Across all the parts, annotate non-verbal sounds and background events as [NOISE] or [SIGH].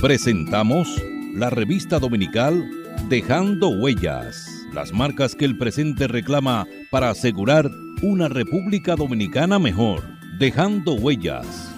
Presentamos la revista dominical Dejando Huellas, las marcas que el presente reclama para asegurar una República Dominicana mejor. Dejando Huellas.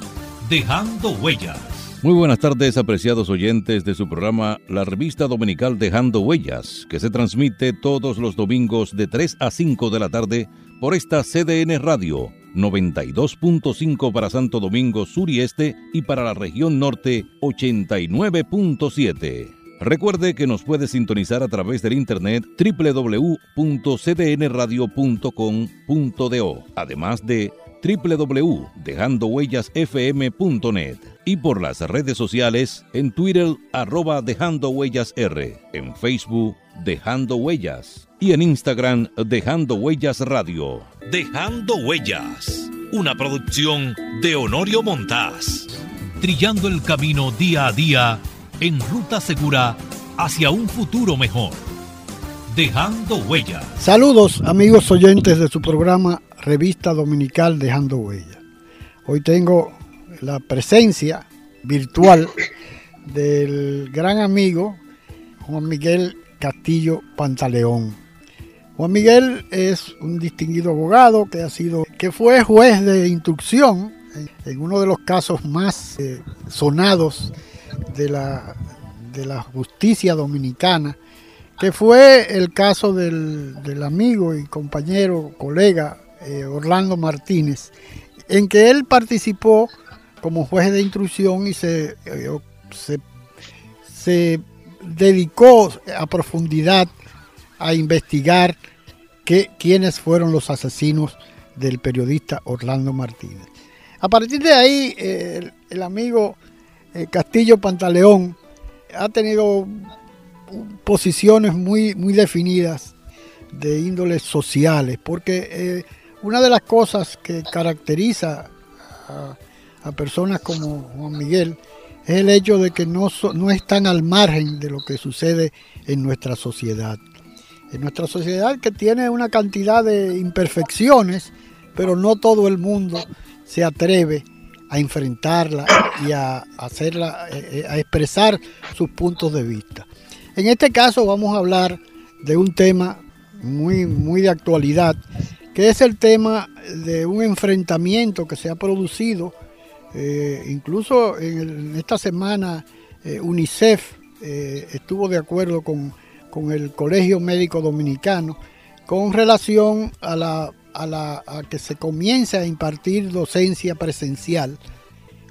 Dejando Huellas. Muy buenas tardes, apreciados oyentes de su programa La Revista Dominical Dejando Huellas, que se transmite todos los domingos de 3 a 5 de la tarde por esta CDN Radio 92.5 para Santo Domingo Sur y Este y para la región norte 89.7. Recuerde que nos puede sintonizar a través del internet www.cdnradio.com.do, además de www.dejandohuellasfm.net y por las redes sociales en Twitter arroba Dejando Huellas R, en Facebook Dejando Huellas y en Instagram Dejando Huellas Radio. Dejando Huellas, una producción de Honorio Montás, trillando el camino día a día en ruta segura hacia un futuro mejor. Dejando Huellas. Saludos amigos oyentes de su programa Revista Dominical Dejando Huellas. Hoy tengo la presencia virtual del gran amigo Juan Miguel Castillo Pantaleón. Juan Miguel es un distinguido abogado que ha sido, que fue juez de instrucción en, uno de los casos más eh, sonados de la, de la justicia dominicana, que fue el caso del, del amigo y compañero, colega eh, Orlando Martínez, en que él participó como juez de instrucción y se, eh, se, se dedicó a profundidad a investigar quiénes fueron los asesinos del periodista Orlando Martínez. A partir de ahí, el, amigo eh, Castillo Pantaleón ha tenido posiciones muy, muy definidas de índoles sociales, porque eh, una de las cosas que caracteriza a, personas como Juan Miguel es el hecho de que no, no están al margen de lo que sucede en nuestra sociedad en nuestra sociedad que tiene una cantidad de imperfecciones, pero no todo el mundo se atreve a enfrentarla y a hacerla, eh, a expresar sus puntos de vista. En este caso vamos a hablar de un tema muy, muy de actualidad, que es el tema de un enfrentamiento que se ha producido, eh, incluso en, esta semana eh, UNICEF estuvo de acuerdo con con el Colegio Médico Dominicano con relación a, la, a, la, a que se comience a impartir docencia presencial,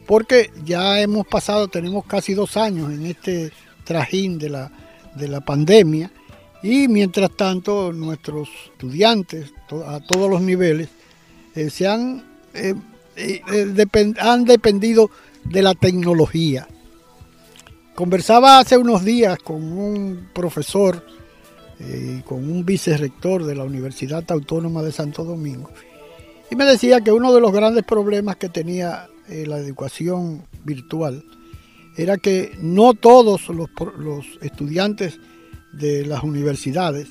porque ya hemos pasado, tenemos casi dos años en este trajín de la, de la pandemia. Y mientras tanto nuestros estudiantes a todos los niveles eh, se han, eh, eh, han dependido de la tecnología. Conversaba hace unos días con un profesor y con un vicerrector de la Universidad Autónoma de Santo Domingo y me decía que uno de los grandes problemas que tenía la educación virtual era que no todos los, estudiantes de las universidades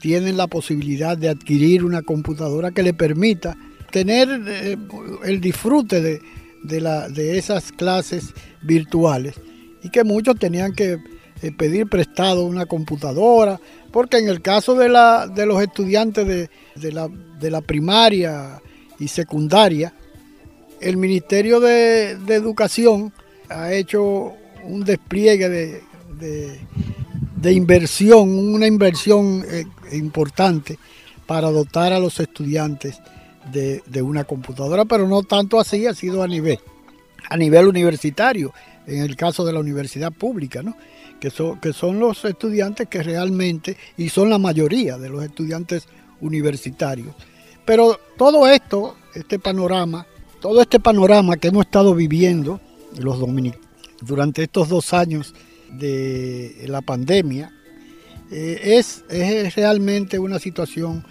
tienen la posibilidad de adquirir una computadora que le permita tener eh, el disfrute de, de esas clases virtuales y que muchos tenían que eh, pedir prestado una computadora, porque en el caso de, la, de los estudiantes de, la, primaria y secundaria, el Ministerio de, Educación ha hecho un despliegue de, inversión, una inversión eh, importante para dotar a los estudiantes de, una computadora, pero no tanto así, ha sido a nivel, a nivel universitario en el caso de la universidad pública, ¿no? que, son, que son los estudiantes que realmente, y son la mayoría de los estudiantes universitarios. Pero todo esto, este panorama, todo este panorama que hemos estado viviendo los dominicanos durante estos dos años de la pandemia, eh, es, es realmente una situación.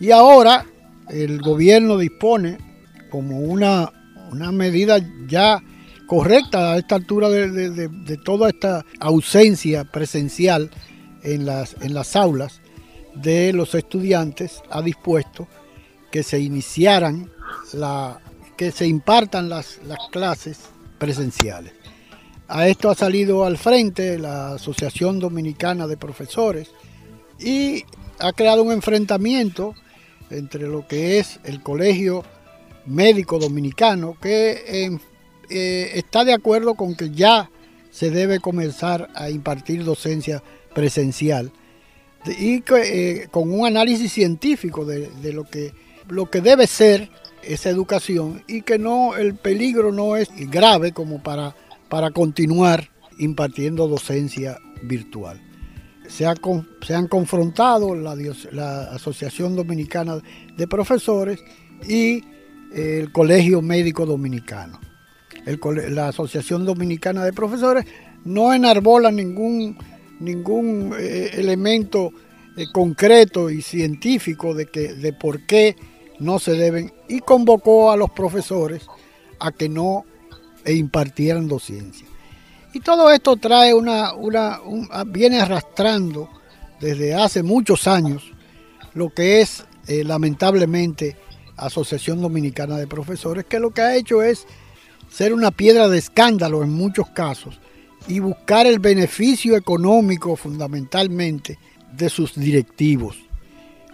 Y ahora el gobierno dispone como una, una medida ya correcta a esta altura de, toda esta ausencia presencial en las, en las aulas de los estudiantes, ha dispuesto que se iniciaran, la, que se impartan las, las clases presenciales. A esto ha salido al frente la Asociación Dominicana de Profesores y ha creado un enfrentamiento entre lo que es el Colegio Médico Dominicano, que eh, está de acuerdo con que ya se debe comenzar a impartir docencia presencial y eh, con un análisis científico de, lo, que, lo que debe ser esa educación y que no el peligro no es grave como para, para continuar impartiendo docencia virtual. Se, se han confrontado la, la, Asociación Dominicana de Profesores y el Colegio Médico Dominicano. la Asociación Dominicana de Profesores no enarbola ningún ningún eh, elemento eh, concreto y científico de, que, de por qué no se deben y convocó a los profesores a que no e impartieran docencia. Y todo esto trae una, una viene arrastrando desde hace muchos años lo que es eh, lamentablemente Asociación Dominicana de Profesores, que lo que ha hecho es ser una piedra de escándalo en muchos casos y buscar el beneficio económico fundamentalmente de sus directivos.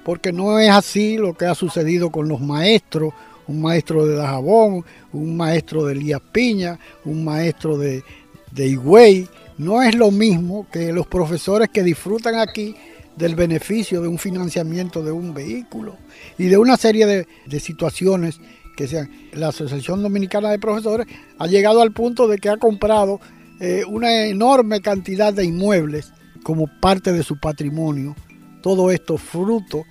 Porque no es así lo que ha sucedido con los maestros, un maestro de Dajabón, un maestro de Elías Piña, un maestro de, de Higüey. No es lo mismo que los profesores que disfrutan aquí del beneficio de un financiamiento de un vehículo y de una serie de, de situaciones que sean. La Asociación Dominicana de Profesores ha llegado al punto de que ha comprado eh, una enorme cantidad de inmuebles como parte de su patrimonio. Todo esto fruto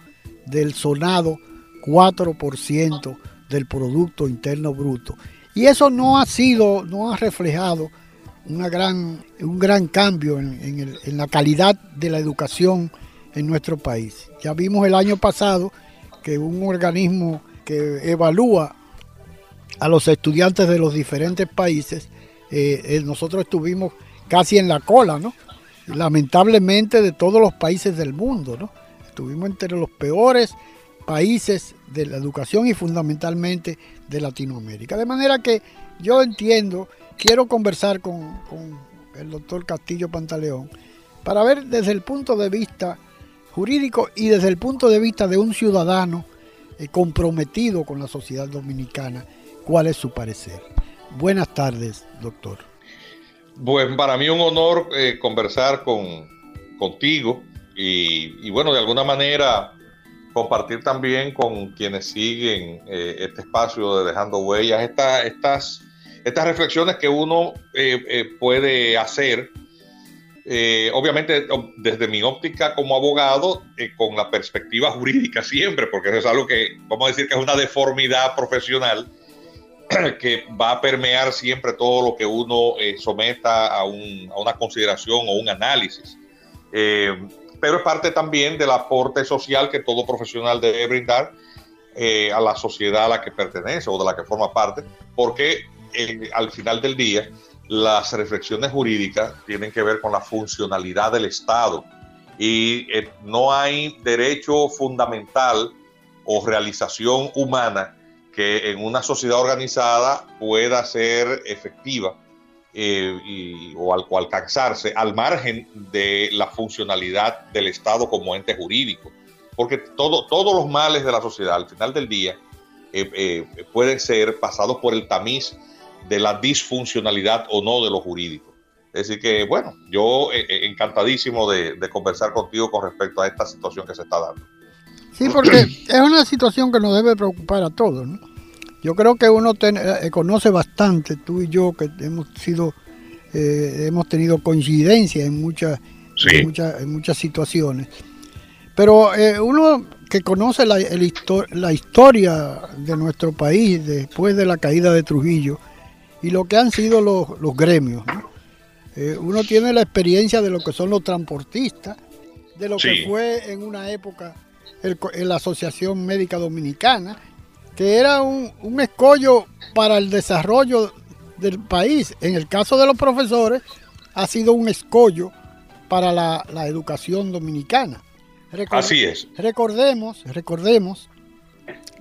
del sonado 4% del Producto Interno Bruto. Y eso no ha sido, no ha reflejado una gran, un gran cambio en, en la calidad de la educación en nuestro país. Ya vimos el año pasado que un organismo que evalúa a los estudiantes de los diferentes países eh, eh, nosotros estuvimos casi en la cola, ¿no? Lamentablemente de todos los países del mundo, ¿no? Estuvimos entre los peores países de la educación y fundamentalmente de Latinoamérica. De manera que yo entiendo, quiero conversar con, el doctor Castillo Pantaleón para ver desde el punto de vista jurídico y desde el punto de vista de un ciudadano eh, comprometido con la sociedad dominicana, cuál es su parecer. Buenas tardes, doctor. Bueno, para mí un honor eh, conversar con, contigo y, bueno, de alguna manera compartir también con quienes siguen eh, este espacio de Dejando Huellas, estas, estas reflexiones que uno eh, puede hacer, obviamente desde mi óptica como abogado, con la perspectiva jurídica siempre, porque eso es algo que vamos a decir que es una deformidad profesional [CLEARS THROAT] que va a permear siempre todo lo que uno eh, someta a, una consideración o un análisis. Eh, pero es parte también del aporte social que todo profesional debe brindar eh, a la sociedad a la que pertenece o de la que forma parte, porque al final del día las reflexiones jurídicas tienen que ver con la funcionalidad del Estado. Y no hay derecho fundamental o realización humana que en una sociedad organizada pueda ser efectiva eh, o, al, alcanzarse al margen de la funcionalidad del Estado como ente jurídico. Porque todo, todos los males de la sociedad al final del día eh, eh, pueden ser pasados por el tamiz de la disfuncionalidad o no de lo jurídico. Es decir que, bueno, yo encantadísimo de, de conversar contigo con respecto a esta situación que se está dando. Sí, porque es una situación que nos debe preocupar a todos. ¿no? Yo creo que uno eh, conoce bastante, tú y yo, que hemos sido, eh, hemos tenido coincidencia en muchas, en muchas, en muchas situaciones. Pero eh, uno que conoce la, la, historia de nuestro país después de la caída de Trujillo y lo que han sido los, los gremios, uno tiene la experiencia de lo que son los transportistas, de lo que fue en una época la Asociación Médica Dominicana, que era un, escollo para el desarrollo del país. En el caso de los profesores, ha sido un escollo para la, educación dominicana. Así es. Recordemos, recordemos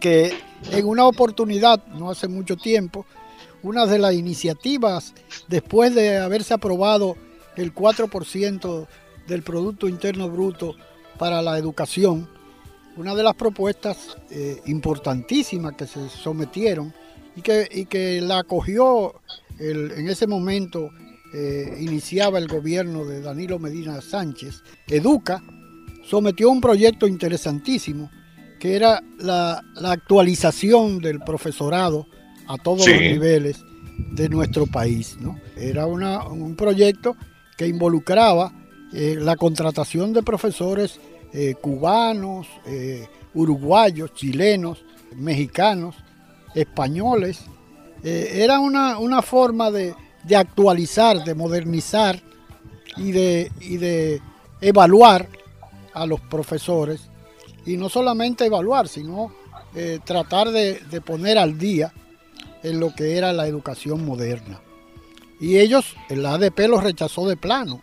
que en una oportunidad, no hace mucho tiempo, una de las iniciativas después de haberse aprobado el 4% del Producto Interno Bruto para la educación, una de las propuestas eh, importantísimas que se sometieron y que, que la acogió en ese momento, eh, iniciaba el gobierno de Danilo Medina Sánchez, Educa, sometió un proyecto interesantísimo que era la, actualización del profesorado a todos los niveles de nuestro país. ¿no? Era un proyecto que involucraba eh, la contratación de profesores eh, cubanos, eh, uruguayos, chilenos, mexicanos, españoles. era una, forma de, actualizar, de modernizar y de, y de evaluar a los profesores. Y no solamente evaluar, sino tratar de, de poner al día en lo que era la educación moderna. Y ellos, el ADP los rechazó de plano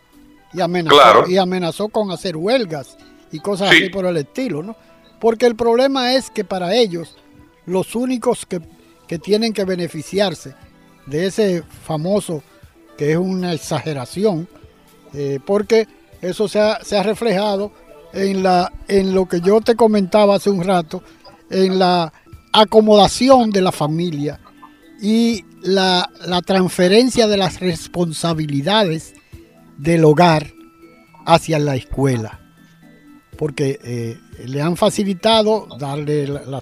y amenazó, y amenazó con hacer huelgas y cosas así por el estilo, ¿no? Porque el problema es que para ellos, los únicos que, tienen que beneficiarse de ese famoso, que es una exageración, eh, porque eso se ha, se ha reflejado en, la, en lo que yo te comentaba hace un rato, en la acomodación de la familia y la, transferencia de las responsabilidades del hogar hacia la escuela. Porque eh, le han facilitado darle la,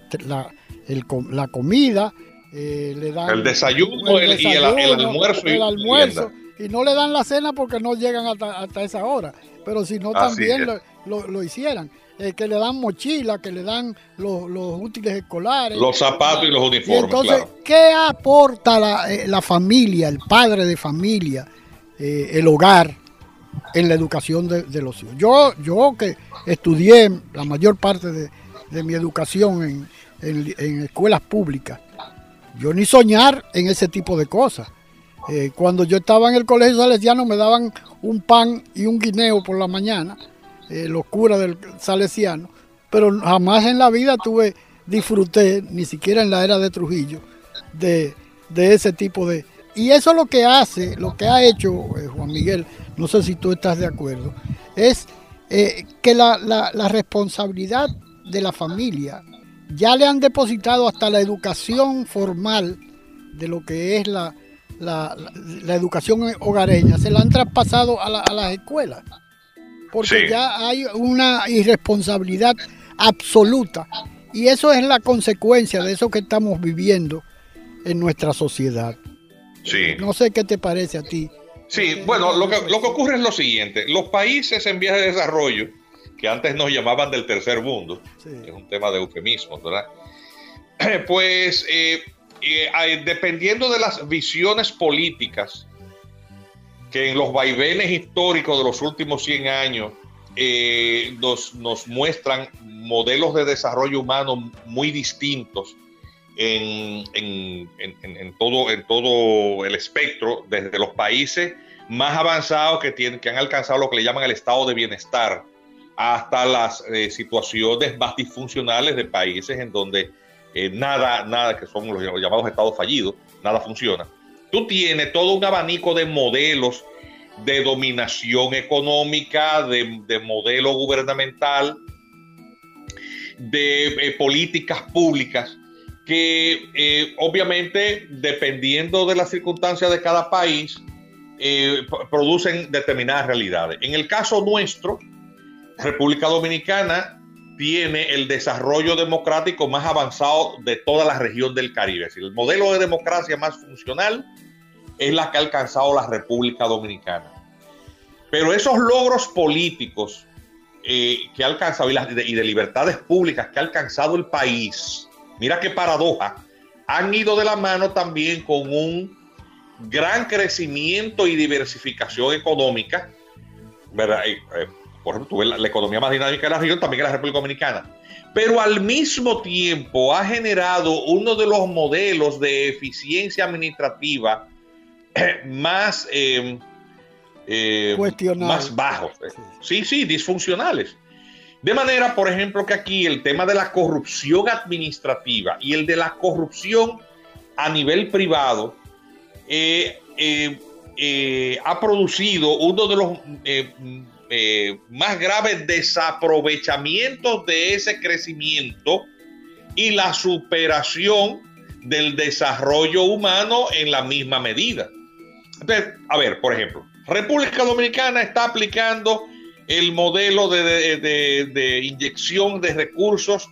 la, comida, eh, le dan el desayuno, el, y el, almuerzo. El almuerzo y no le dan la cena porque no llegan hasta, esa hora. Pero si no, también lo, lo, hicieran. Eh, que le dan mochila, que le dan los, útiles escolares. Los zapatos y los uniformes. entonces, ¿qué aporta la, eh, la, familia, el padre de familia, el hogar en la educación de, los hijos? Yo, yo que estudié la mayor parte de, mi educación en, en, escuelas públicas, yo ni soñar en ese tipo de cosas. cuando yo estaba en el colegio salesiano me daban un pan y un guineo por la mañana eh, los curas del salesiano, pero jamás en la vida tuve, disfruté, ni siquiera en la era de Trujillo, de, ese tipo de... Y eso lo que hace, lo que ha hecho eh, Juan Miguel, no sé si tú estás de acuerdo, es eh, que la, responsabilidad de la familia ya le han depositado hasta la educación formal de lo que es la, la, educación hogareña, se la han traspasado a, a las escuelas porque ya hay una irresponsabilidad absoluta. Y eso es la consecuencia de eso que estamos viviendo en nuestra sociedad. Sí. No sé qué te parece a ti. Sí, bueno, lo que, lo que ocurre es lo siguiente. Los países en vías de desarrollo, que antes nos llamaban del tercer mundo, es un tema de eufemismo, ¿verdad? [CLEARS THROAT] Pues eh, eh, dependiendo de las visiones políticas que en los vaivenes históricos de los últimos 100 años eh, nos, nos, muestran modelos de desarrollo humano muy distintos en, en, en, todo, en todo el espectro, desde los países más avanzados que, tienen, que han alcanzado lo que le llaman el estado de bienestar, hasta las eh, situaciones más disfuncionales de países en donde eh, nada, nada, que son los llamados estados fallidos, nada funciona. Tú tienes todo un abanico de modelos de dominación económica, de, modelo gubernamental, de eh, políticas públicas que eh, obviamente dependiendo de las circunstancias de cada país eh, producen determinadas realidades. En el caso nuestro, República Dominicana tiene el desarrollo democrático más avanzado de toda la región del Caribe. el modelo de democracia más funcional es la que ha alcanzado la República Dominicana. Pero esos logros políticos eh, que ha alcanzado y, de, libertades públicas que ha alcanzado el país, mira qué paradoja, han ido de la mano también con un gran crecimiento y diversificación económica, ¿verdad? Eh, por ejemplo, la, la, economía más dinámica de la región también es la República Dominicana. Pero al mismo tiempo ha generado uno de los modelos de eficiencia administrativa más, eh, eh, más bajos. Sí. sí, disfuncionales. De manera, por ejemplo, que aquí el tema de la corrupción administrativa y el de la corrupción a nivel privado eh, eh, ha producido uno de los más graves desaprovechamientos de ese crecimiento y la superación del desarrollo humano en la misma medida. a ver, por ejemplo, República Dominicana está aplicando el modelo de, inyección de recursos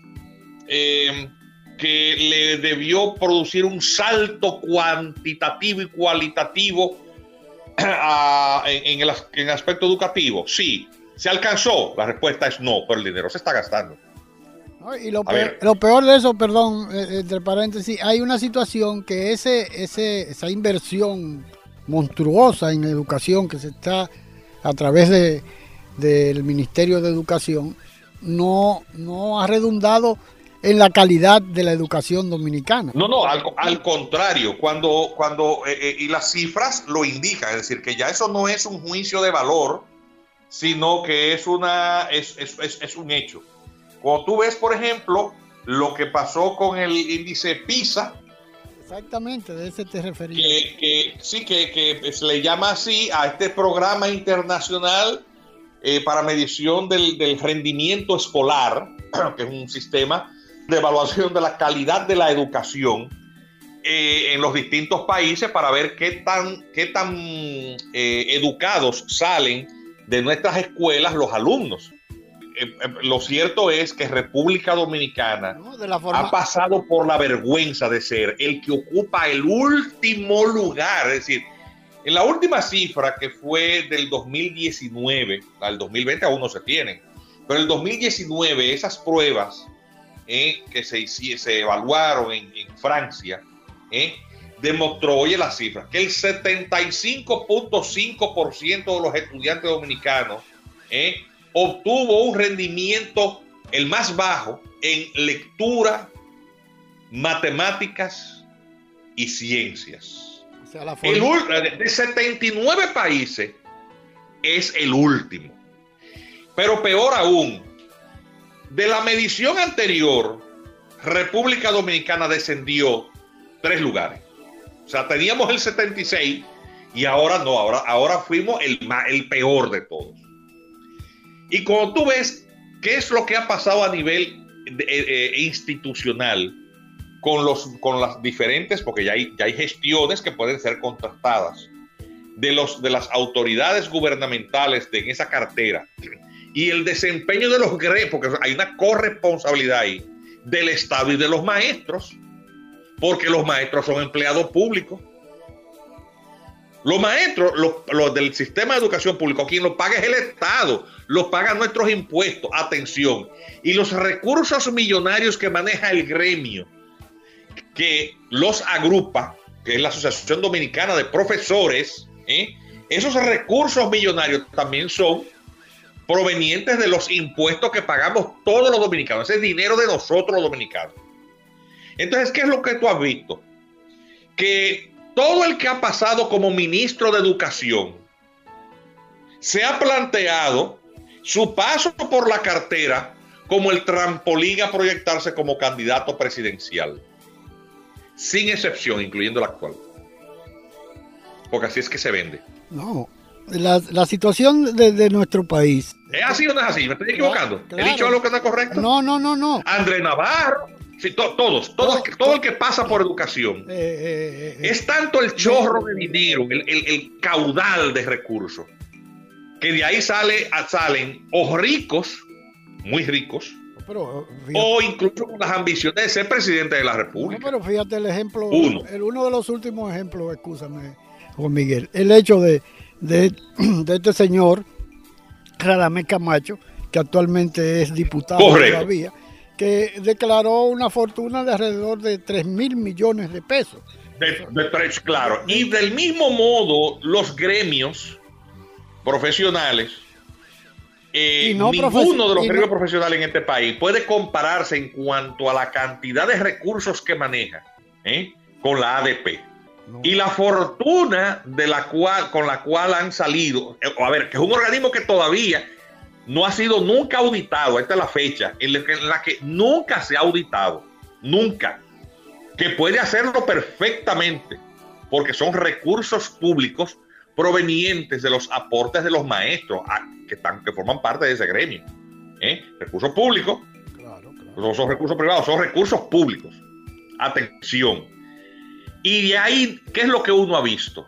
eh, que le debió producir un salto cuantitativo y cualitativo [CLEARS THROAT] en, el, aspecto educativo. Sí, ¿se alcanzó? La respuesta es no, pero el dinero se está gastando. y lo peor, de eso, perdón, eh, entre paréntesis, hay una situación que ese, ese, esa inversión monstruosa en educación que se está a través de, del Ministerio de Educación no, no ha redundado en la calidad de la educación dominicana. No, no, al, contrario, cuando, cuando eh, eh, y las cifras lo indican, es decir, que ya eso no es un juicio de valor, sino que es, una, es, es, es un hecho. Cuando tú ves, por ejemplo, lo que pasó con el índice PISA, Exactamente, de ese te refería. Que, sí, que, que, se le llama así a este programa internacional eh, para medición del, del, rendimiento escolar, [CLEARS THROAT] que es un sistema de evaluación de la calidad de la educación eh, en los distintos países para ver qué tan, qué tan eh, educados salen de nuestras escuelas los alumnos. Eh, lo cierto es que República Dominicana ha pasado por la vergüenza de ser el que ocupa el último lugar. Es decir, en la última cifra que fue del 2019, al 2020 aún no se tienen, pero el 2019 esas pruebas eh, que se, evaluaron en, Francia, demostró, oye las cifras, que el 75.5% de los estudiantes dominicanos eh, obtuvo un rendimiento el más bajo en lectura, matemáticas y ciencias. El, de 79 países es el último. Pero peor aún, de la medición anterior, República Dominicana descendió tres lugares. O sea, teníamos el 76 y ahora no, ahora, ahora fuimos el, el peor de todos. Y cuando tú ves qué es lo que ha pasado a nivel eh, eh, institucional con, los, con las diferentes, porque ya hay, ya hay gestiones que pueden ser contratadas de, los, de las autoridades gubernamentales de, en esa cartera y el desempeño de los gremios, porque hay una corresponsabilidad ahí del Estado y de los maestros, porque los maestros son empleados públicos los maestros, los, del sistema de educación público, quien lo paga es el Estado, lo pagan nuestros impuestos, atención. Y los recursos millonarios que maneja el gremio, que los agrupa, que es la Asociación Dominicana de Profesores, ¿eh? esos recursos millonarios también son provenientes de los impuestos que pagamos todos los dominicanos, ese es dinero de nosotros los dominicanos. Entonces, ¿qué es lo que tú has visto? Que todo el que ha pasado como ministro de Educación se ha planteado su paso por la cartera como el trampolín a proyectarse como candidato presidencial. Sin excepción, incluyendo el actual. Porque así es que se vende. No, la, situación de, nuestro país. ¿Es así o no es así? ¿Me estoy equivocando? ¿He dicho algo que está correcto? No, no, no, no. André Navarro Sí, todos, todos, todo el que pasa por educación. Eh, eh, eh, es tanto el chorro de dinero, el, caudal de recursos, que de ahí sale, salen o ricos, muy ricos, o incluso con las ambiciones de ser presidente de la República. pero fíjate el ejemplo, uno. El, uno de los últimos ejemplos, escúchame, Juan Miguel, el hecho de, de, [CLEARS THROAT] este señor, Radamés Camacho, que actualmente es diputado todavía que declaró una fortuna de alrededor de 3 mil millones de pesos. De, tres, claro. Y del mismo modo, los gremios profesionales, eh, ninguno de los gremios profesionales en este país puede compararse en cuanto a la cantidad de recursos que maneja ¿eh? con la ADP. Y la fortuna de la cual, con la cual han salido, eh, a ver, que es un organismo que todavía no ha sido nunca auditado, esta es la fecha, en la que, nunca se ha auditado, nunca, que puede hacerlo perfectamente, porque son recursos públicos provenientes de los aportes de los maestros que, están, que forman parte de ese gremio. ¿eh? Recursos públicos, no son recursos privados, son recursos públicos. Atención. Y de ahí, ¿qué es lo que uno ha visto?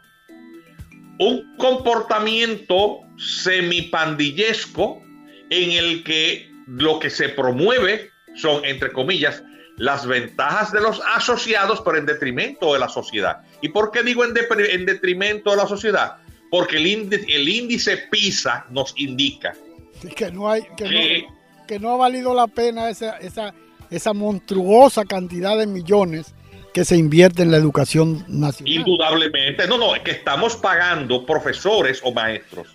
Un comportamiento semipandillesco en el que lo que se promueve son, entre comillas, las ventajas de los asociados, pero en detrimento de la sociedad. ¿Y por qué digo en, detrimento de la sociedad? Porque el índice, el índice PISA nos indica que no, hay, que, no, ha valido la pena esa, esa, esa monstruosa cantidad de millones que se invierte en la educación nacional. Indudablemente. No, no, es que estamos pagando profesores o maestros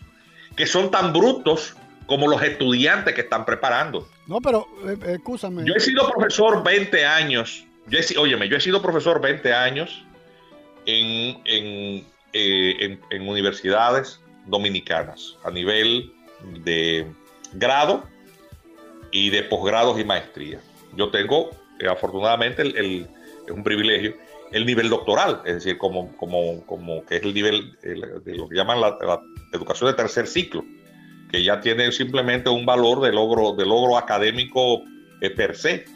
que son tan brutos como los estudiantes que están preparando. No, pero, eh, eh, escúchame. Yo he sido profesor 20 años. Yo he, yo he sido profesor 20 años en, en, eh, en, universidades dominicanas a nivel de grado y de posgrados y maestría. Yo tengo, afortunadamente, el, es un privilegio, el nivel doctoral, es decir, como, como, como que es el nivel de lo que llaman la, la educación de tercer ciclo que ya tiene simplemente un valor de logro, de logro académico eh, per se,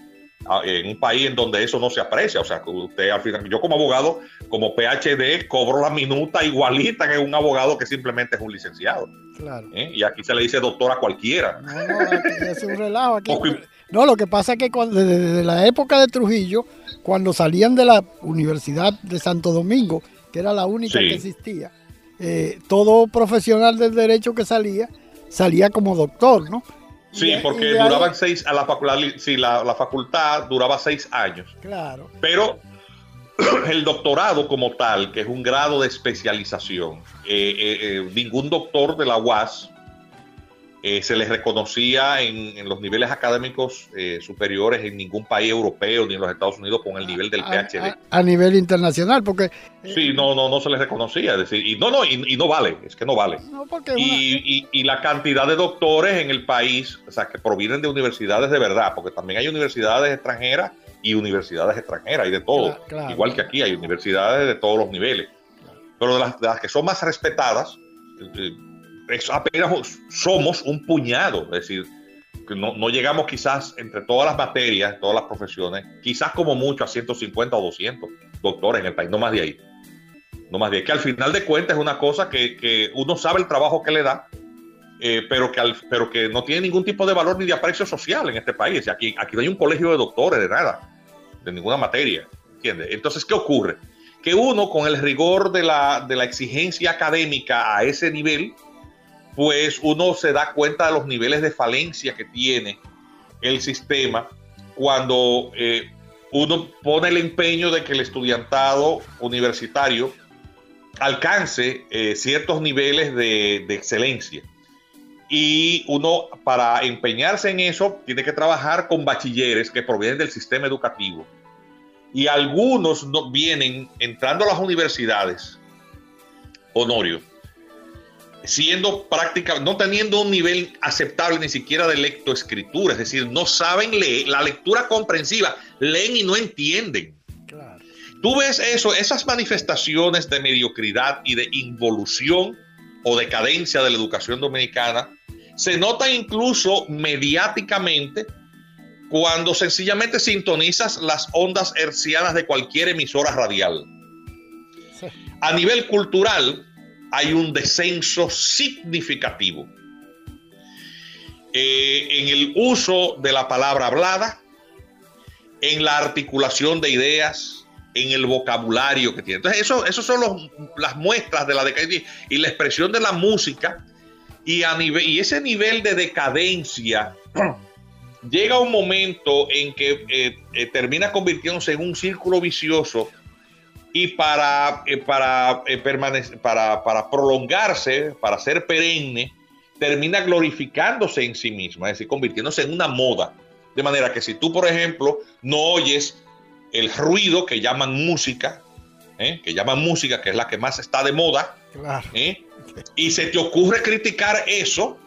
en un país en donde eso no se aprecia. O sea, usted al final, yo como abogado, como PhD, cobro la minuta igualita que un abogado que simplemente es un licenciado. Claro. ¿Eh? Y aquí se le dice doctor a cualquiera. No, no, es un relajo. no, lo que pasa es que desde la época de Trujillo, cuando salían de la Universidad de Santo Domingo, que era la única que existía, eh, todo profesional del derecho que salía salía como doctor, ¿no? Sí, porque duraban seis, a la facultad, sí, la, facultad duraba seis años. Claro. Pero [CLEARS THROAT] el doctorado como tal, que es un grado de especialización, eh, eh, eh, ningún doctor de la UAS eh, se les reconocía en, los niveles académicos eh, superiores en ningún país europeo ni en los Estados Unidos con el nivel del PhD. A, nivel internacional, porque... Eh, sí, no, no, no se les reconocía, es decir, y no, no, y, no vale, es que no vale. y, y, la cantidad de doctores en el país, o sea, que provienen de universidades de verdad, porque también hay universidades extranjeras y universidades extranjeras, hay de todo, igual que aquí hay universidades de todos los niveles, pero de las, de las que son más respetadas, apenas somos un puñado, es decir, que no, llegamos quizás entre todas las materias, todas las profesiones, quizás como mucho a 150 o 200 doctores en el país, no más de ahí. No más de ahí, que al final de cuentas es una cosa que, uno sabe el trabajo que le da, eh, pero, que pero que no tiene ningún tipo de valor ni de aprecio social en este país. Aquí, aquí no hay un colegio de doctores, de nada, de ninguna materia. ¿entiendes? Entonces, ¿qué ocurre? Que uno, con el rigor de la, de la exigencia académica a ese nivel, pues uno se da cuenta de los niveles de falencia que tiene el sistema cuando eh, uno pone el empeño de que el estudiantado universitario alcance eh, ciertos niveles de, de, excelencia. Y uno, para empeñarse en eso, tiene que trabajar con bachilleres que provienen del sistema educativo. Y algunos no, vienen entrando a las universidades, Honorio, siendo práctica, no teniendo un nivel aceptable ni siquiera de lectoescritura, es decir, no saben leer, la lectura comprensiva, leen y no entienden. Tú ves eso, esas manifestaciones de mediocridad y de involución o decadencia de la educación dominicana, se notan incluso mediáticamente cuando sencillamente sintonizas las ondas hercianas de cualquier emisora radial. A nivel cultural, hay un descenso significativo eh, en el uso de la palabra hablada, en la articulación de ideas, en el vocabulario que tiene. Entonces, eso, son las muestras de la decadencia y la expresión de la música. Y, a y ese nivel de decadencia [CLEARS THROAT] llega un momento en que eh, eh, termina convirtiéndose en un círculo vicioso y para, eh, para, eh, permanecer, para, para prolongarse, para ser perenne, termina glorificándose en sí misma, es decir, convirtiéndose en una moda. De manera que si tú, por ejemplo, no oyes el ruido que llaman música, ¿eh? que llaman música, que es la que más está de moda, y se te ocurre criticar eso,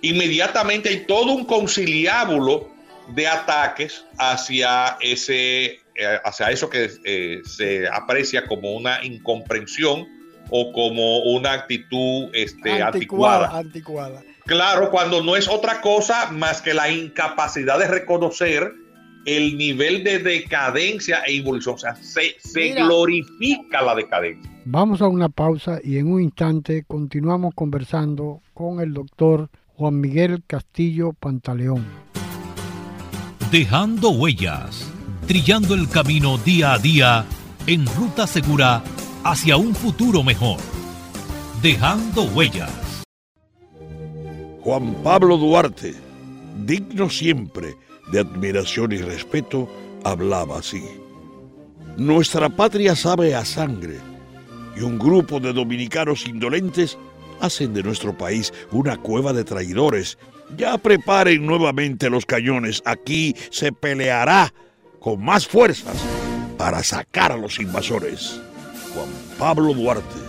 inmediatamente hay todo un conciliábulo de ataques hacia ese hacia eso que eh, se aprecia como una incomprensión o como una actitud este, anticuada, anticuada. Claro, cuando no es otra cosa más que la incapacidad de reconocer el nivel de decadencia e evolución. O sea, se, glorifica la decadencia. Vamos a una pausa y en un instante continuamos conversando con el doctor Juan Miguel Castillo Pantaleón. Dejando huellas, trillando el camino día a día en ruta segura hacia un futuro mejor. Dejando huellas. Juan Pablo Duarte, digno siempre de admiración y respeto, hablaba así. Nuestra patria sabe a sangre y un grupo de dominicanos indolentes hacen de nuestro país una cueva de traidores. Ya preparen nuevamente los cañones. Aquí se peleará con más fuerzas para sacar a los invasores. Juan Pablo Duarte,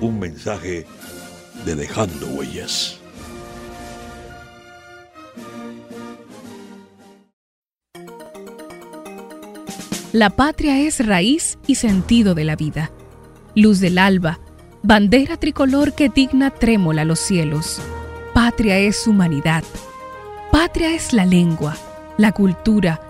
un mensaje de dejando huellas. La patria es raíz y sentido de la vida, luz del alba, bandera tricolor que digna trémola los cielos. Patria es humanidad. Patria es la lengua, la cultura,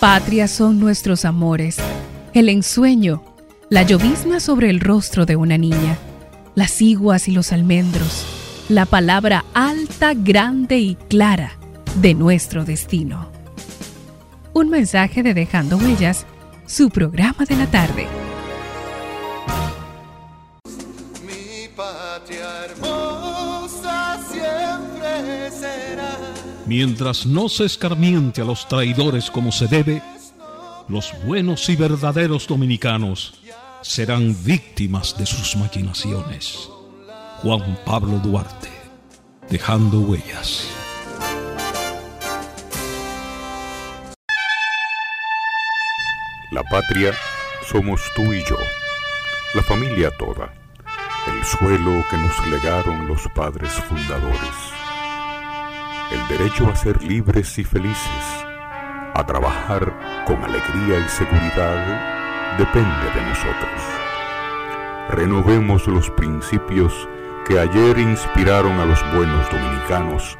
Patria son nuestros amores, el ensueño, la llovizna sobre el rostro de una niña, las iguas y los almendros, la palabra alta, grande y clara de nuestro destino. Un mensaje de Dejando Huellas, su programa de la tarde. Mientras no se escarmiente a los traidores como se debe, los buenos y verdaderos dominicanos serán víctimas de sus maquinaciones. Juan Pablo Duarte, dejando huellas. La patria somos tú y yo, la familia toda, el suelo que nos legaron los padres fundadores el derecho a ser libres y felices, a trabajar con alegría y seguridad, depende de nosotros. Renovemos los principios que ayer inspiraron a los buenos dominicanos,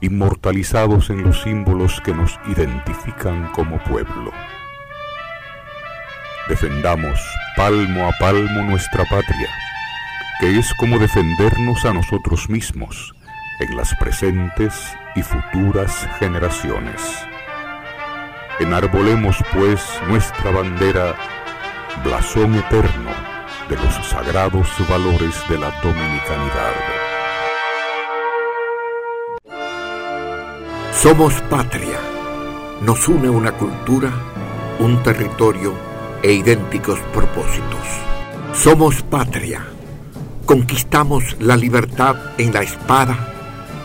inmortalizados en los símbolos que nos identifican como pueblo. Defendamos palmo a palmo nuestra patria, que es como defendernos a nosotros mismos en las presentes y futuras generaciones. Enarbolemos pues nuestra bandera, blasón eterno de los sagrados valores de la dominicanidad. Somos patria. Nos une una cultura, un territorio e idénticos propósitos. Somos patria. Conquistamos la libertad en la espada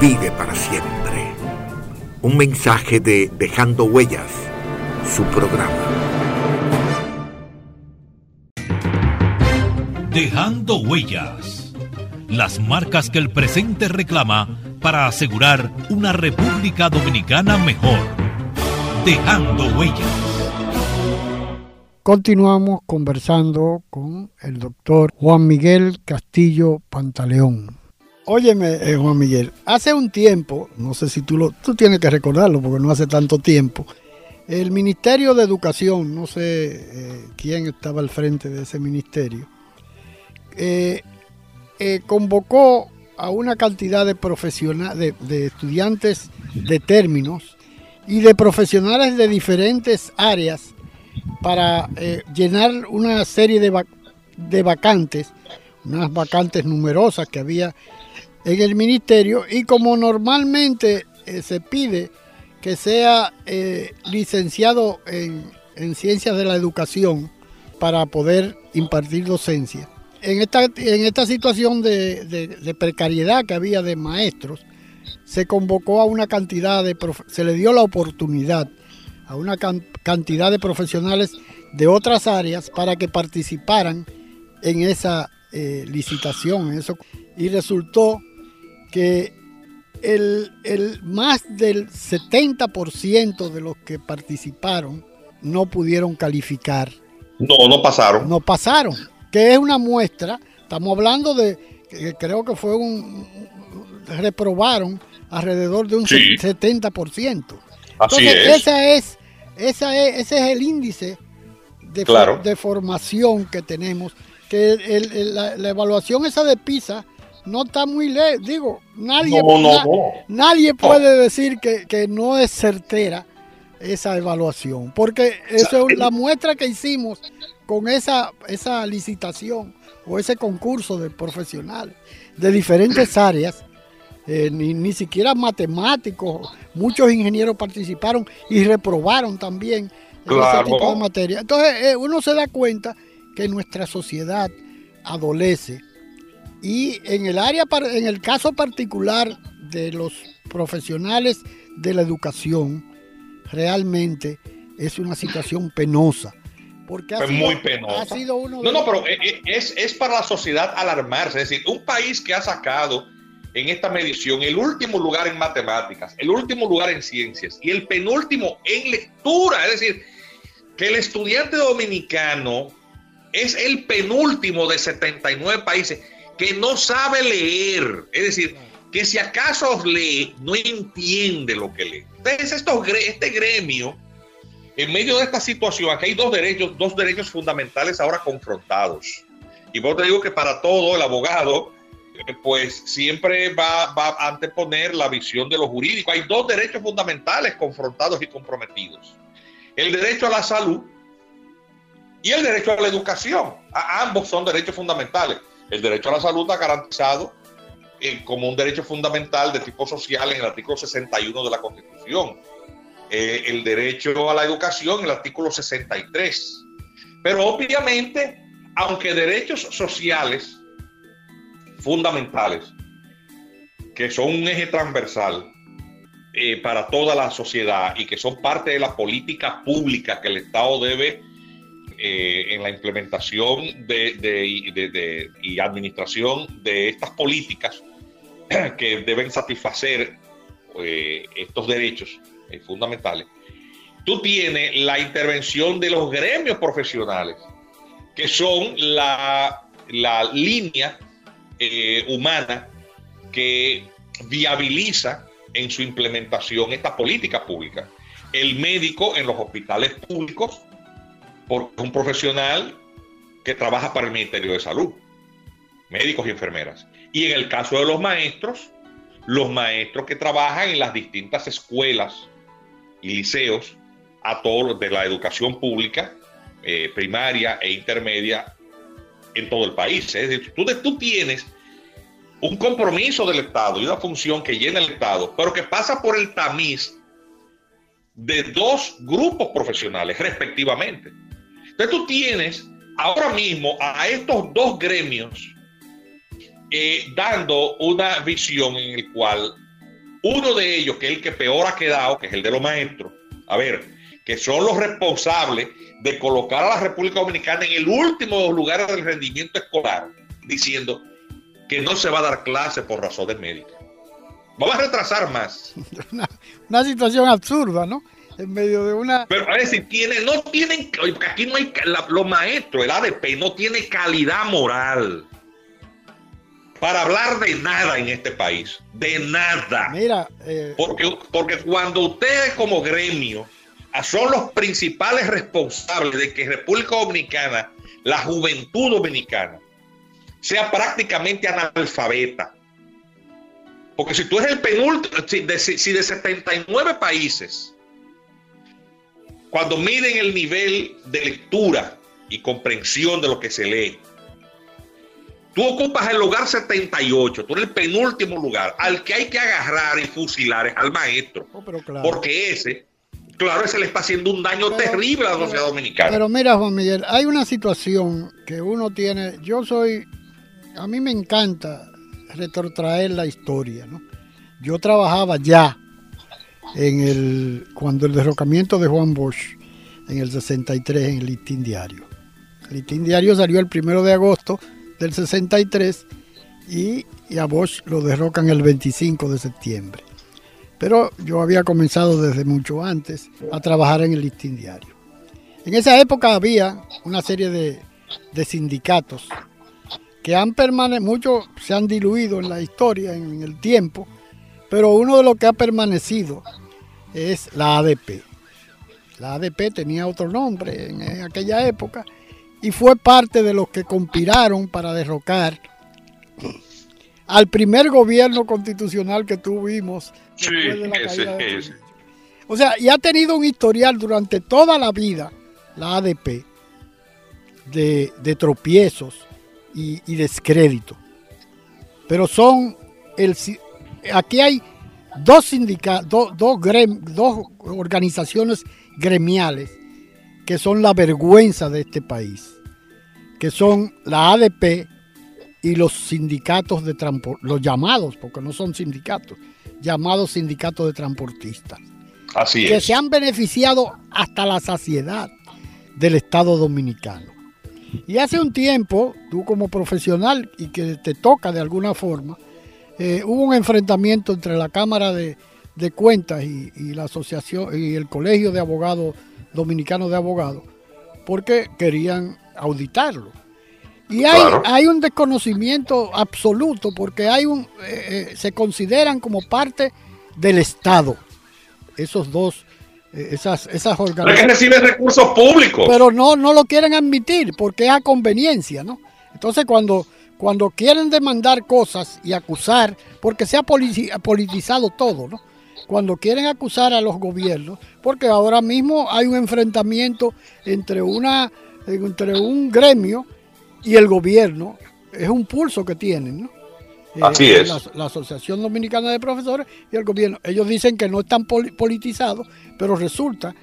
vive para siempre. Un mensaje de Dejando Huellas, su programa. Dejando Huellas. Las marcas que el presente reclama para asegurar una República Dominicana mejor. Dejando Huellas. Continuamos conversando con el doctor Juan Miguel Castillo Pantaleón. Óyeme, eh, Juan Miguel, hace un tiempo, no sé si tú lo, tú tienes que recordarlo porque no hace tanto tiempo, El Ministerio de Educación, no sé eh, quién estaba al frente de ese ministerio, eh, convocó a una cantidad de profesionales, de, estudiantes de términos y de profesionales de diferentes áreas para llenar una serie de vacantes, unas vacantes numerosas que había en el ministerio y como normalmente se pide que sea eh, licenciado en, ciencias de la educación para poder impartir docencia. En esta, en esta situación de, precariedad que había de maestros, se convocó a una cantidad de, se le dio la oportunidad a una cantidad de profesionales de otras áreas para que participaran en esa eh, licitación. eso, y resultó que el, más del 70% de los que participaron no pudieron calificar. No, no pasaron. No pasaron, que es una muestra, estamos hablando de, que creo que fue un, reprobaron alrededor de un 70%. Así es. Esa es, esa es, ese es el índice de, de formación que tenemos, que la, la evaluación esa de PISA no está muy lejos. Digo, nadie, nadie puede decir que, no es certera esa evaluación, porque eso es la muestra que hicimos con esa, esa licitación o ese concurso de profesionales de diferentes [CLEARS THROAT] áreas. Eh, ni, siquiera matemáticos, muchos ingenieros participaron y reprobaron también ese tipo de materia. Entonces eh, uno se da cuenta que nuestra sociedad adolece y en el área, en el caso particular de los profesionales de la educación, realmente es una situación penosa. Porque ha sido, muy penosa. uno no, no, pero eh, eh, es, es para la sociedad alarmarse. Es decir, un país que ha sacado en esta medición el último lugar en matemáticas, el último lugar en ciencias y el penúltimo en lectura. Es decir, que el estudiante dominicano es el penúltimo de 79 países que no sabe leer, es decir, que si acaso lee, no entiende lo que lee. Entonces, este gremio, en medio de esta situación, aquí hay dos derechos, dos derechos fundamentales ahora confrontados. Y vos te digo que para todo el abogado, eh, pues siempre va, va a anteponer la visión de lo jurídico. Hay dos derechos fundamentales confrontados y comprometidos. El derecho a la salud y el derecho a la educación. Ambos son derechos fundamentales. El derecho a la salud está garantizado eh, como un derecho fundamental de tipo social en el artículo 61 de la Constitución. Eh, el derecho a la educación en el artículo 63. Pero obviamente, aunque derechos sociales fundamentales, que son un eje transversal eh, para toda la sociedad y que son parte de la política pública que el Estado debe eh, en la implementación de, y administración de estas políticas [CLEARS THROAT] que deben satisfacer eh, estos derechos eh, fundamentales, tú tienes la intervención de los gremios profesionales, que son la, la línea humana que viabiliza en su implementación esta política pública. El médico en los hospitales públicos porque un profesional que trabaja para el Ministerio de Salud, médicos y enfermeras. Y en el caso de los maestros, los maestros que trabajan en las distintas escuelas y liceos a todos de la educación pública, eh, primaria e intermedia en todo el país. Es decir, tú, tú tienes un compromiso del Estado y una función que llena el Estado, pero que pasa por el tamiz de dos grupos profesionales respectivamente. Entonces tú tienes ahora mismo a estos dos gremios eh, dando una visión en el cual uno de ellos, que es el que peor ha quedado, que es el de los maestros, a ver, que son los responsables de colocar a la República Dominicana en el último lugar del rendimiento escolar, diciendo que no se va a dar clase por razones médicas. Vamos a retrasar más. [LAUGHS] una situación absurda, ¿no? En medio de una. Pero a ver tiene, no tienen, aquí no hay, los maestros, el ADP no tiene calidad moral para hablar de nada en este país, de nada. Mira, eh, porque, porque cuando ustedes como gremio son los principales responsables de que República Dominicana, la juventud dominicana, sea prácticamente analfabeta. Porque si tú eres el penúltimo, si de, si de 79 países, cuando miden el nivel de lectura y comprensión de lo que se lee, tú ocupas el lugar 78, tú eres el penúltimo lugar, al que hay que agarrar y fusilar es al maestro. Oh, pero claro. Porque ese, claro, ese le está haciendo un daño Pero- terrible a la sociedad dominicana. Pero mira, Juan Miguel, hay una situación que uno tiene. Yo soy. A mí me encanta retrotraer la historia, ¿no? Yo trabajaba ya en el. Cuando el derrocamiento de Juan Bosch, en el 63, en el Listín Diario. El Listín Diario salió el primero de agosto del 63 y, y a Bosch lo derrocan el 25 de septiembre. Pero yo había comenzado desde mucho antes a trabajar en el Listín Diario. En esa época había una serie de, de sindicatos que han permanecido, muchos se han diluido en la historia, en, en el tiempo, pero uno de los que ha permanecido es la ADP. La ADP tenía otro nombre en, aquella época y fue parte de los que conspiraron para derrocar al primer gobierno constitucional que tuvimos Sí, después de la ese, caída de ese. O sea, y ha tenido un historial durante toda la vida, la ADP, de, de tropiezos y, y descrédito. Pero son, el, aquí hay dos sindicatos, dos, grem- dos organizaciones gremiales que son la vergüenza de este país, que son la ADP y los sindicatos de transporte, los llamados, porque no son sindicatos, llamados sindicatos de transportistas Así que es. se han beneficiado hasta la saciedad del Estado dominicano. Y hace un tiempo, tú como profesional y que te toca de alguna forma, eh, hubo un enfrentamiento entre la Cámara de, de Cuentas y, y la Asociación y el Colegio de Abogados Dominicanos de Abogados, porque querían auditarlo. Y hay, Claro. hay un desconocimiento absoluto porque hay un, eh, eh, se consideran como parte del Estado esos dos, eh, esas, esas organizaciones. reciben recursos públicos. Pero no, no lo quieren admitir porque es a conveniencia, ¿no? Entonces cuando, cuando quieren demandar cosas y acusar, porque se ha politizado todo, ¿no? Cuando quieren acusar a los gobiernos, porque ahora mismo hay un enfrentamiento entre una entre un gremio y el gobierno, es un pulso que tienen, ¿no? Eh, Así es. La, la Asociación Dominicana de Profesores y el gobierno. Ellos dicen que no están poli- politizados, pero resulta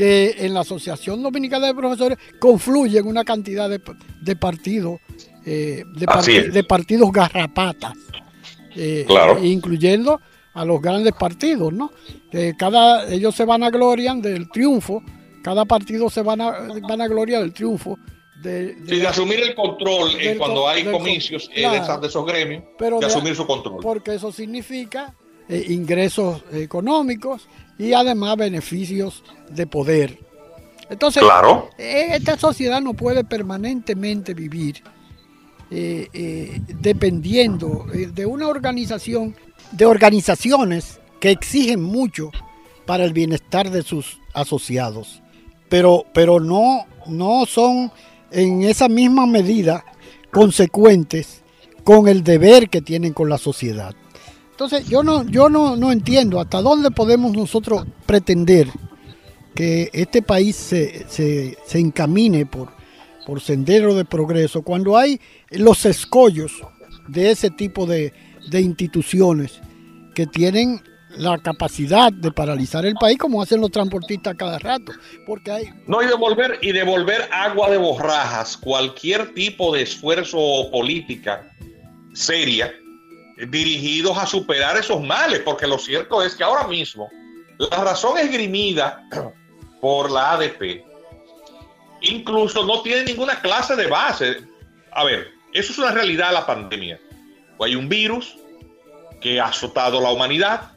que en la Asociación Dominicana de Profesores confluyen una cantidad de, de partidos, eh, de, partidos garrapatas, eh, Claro. incluyendo a los grandes partidos, ¿no? Que cada, ellos se van a glorian del triunfo, cada partido se van a, van a gloria del triunfo de, de Sí, de asumir el control cuando hay comicios eh, claro. de, esas- de esos gremios, Pero de de- asumir su control. porque eso significa eh, ingresos económicos y además beneficios de poder. Entonces, Claro. eh, esta sociedad no puede permanentemente vivir eh, eh, dependiendo de una organización, de organizaciones que exigen mucho para el bienestar de sus asociados, pero, pero no, no son en esa misma medida consecuentes con el deber que tienen con la sociedad. Entonces, yo no, yo no, no entiendo hasta dónde podemos nosotros pretender que este país se, se, se encamine por, por sendero de progreso cuando hay los escollos de ese tipo de, de instituciones que tienen la capacidad de paralizar el país como hacen los transportistas cada rato. Porque hay, No, y devolver, y devolver agua de borrajas, cualquier tipo de esfuerzo o política seria dirigidos a superar esos males, porque lo cierto es que ahora mismo la razón esgrimida [CLEARS THROAT] por la ADP incluso no tiene ninguna clase de base. A ver, eso es una realidad la pandemia. Hay un virus que ha azotado la humanidad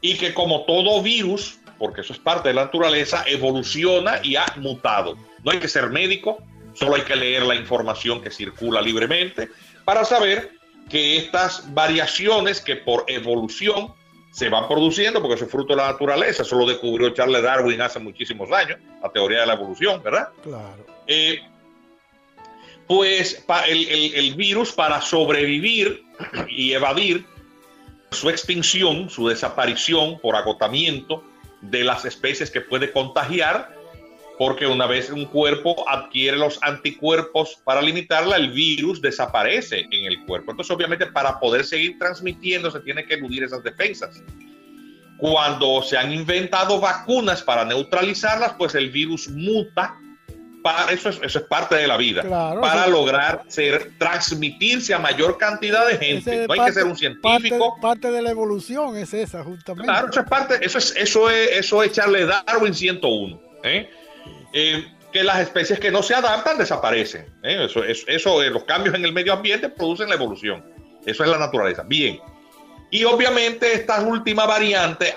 y que como todo virus, porque eso es parte de la naturaleza, evoluciona y ha mutado. No hay que ser médico, solo hay que leer la información que circula libremente para saber que estas variaciones que por evolución se van produciendo porque eso es fruto de la naturaleza. Eso lo descubrió Charles Darwin hace muchísimos años, la teoría de la evolución, ¿verdad? Claro. Eh, pues el, virus para sobrevivir y evadir su extinción, su desaparición por agotamiento de las especies que puede contagiar, porque una vez un cuerpo adquiere los anticuerpos para limitarla, el virus desaparece en el cuerpo. Entonces, obviamente, para poder seguir transmitiendo, se tiene que eludir esas defensas. Cuando se han inventado vacunas para neutralizarlas, pues el virus muta eso es, eso es parte de la vida, para lograr ser, transmitirse a mayor cantidad de gente. No hay que ser un científico. Parte, de la evolución es esa, justamente. Claro, eso es parte, eso es, eso es, eso es echarle Darwin 101. ¿eh? Eh, que las especies que no se adaptan desaparecen. ¿eh? Eso, eso, eso los cambios en el medio ambiente producen la evolución. Eso es la naturaleza. Bien. Y obviamente esta última variante,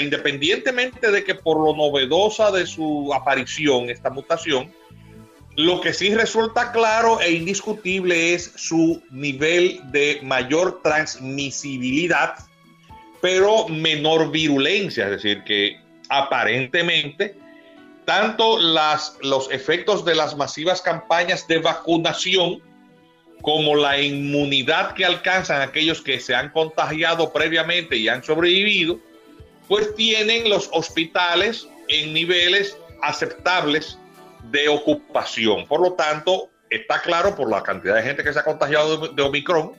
independientemente de que por lo novedosa de su aparición, esta mutación, lo que sí resulta claro e indiscutible es su nivel de mayor transmisibilidad, pero menor virulencia, es decir, que aparentemente tanto los efectos de las masivas campañas de vacunación como la inmunidad que alcanzan aquellos que se han contagiado previamente y han sobrevivido, pues tienen los hospitales en niveles aceptables de ocupación. Por lo tanto, está claro por la cantidad de gente que se ha contagiado de, Omicron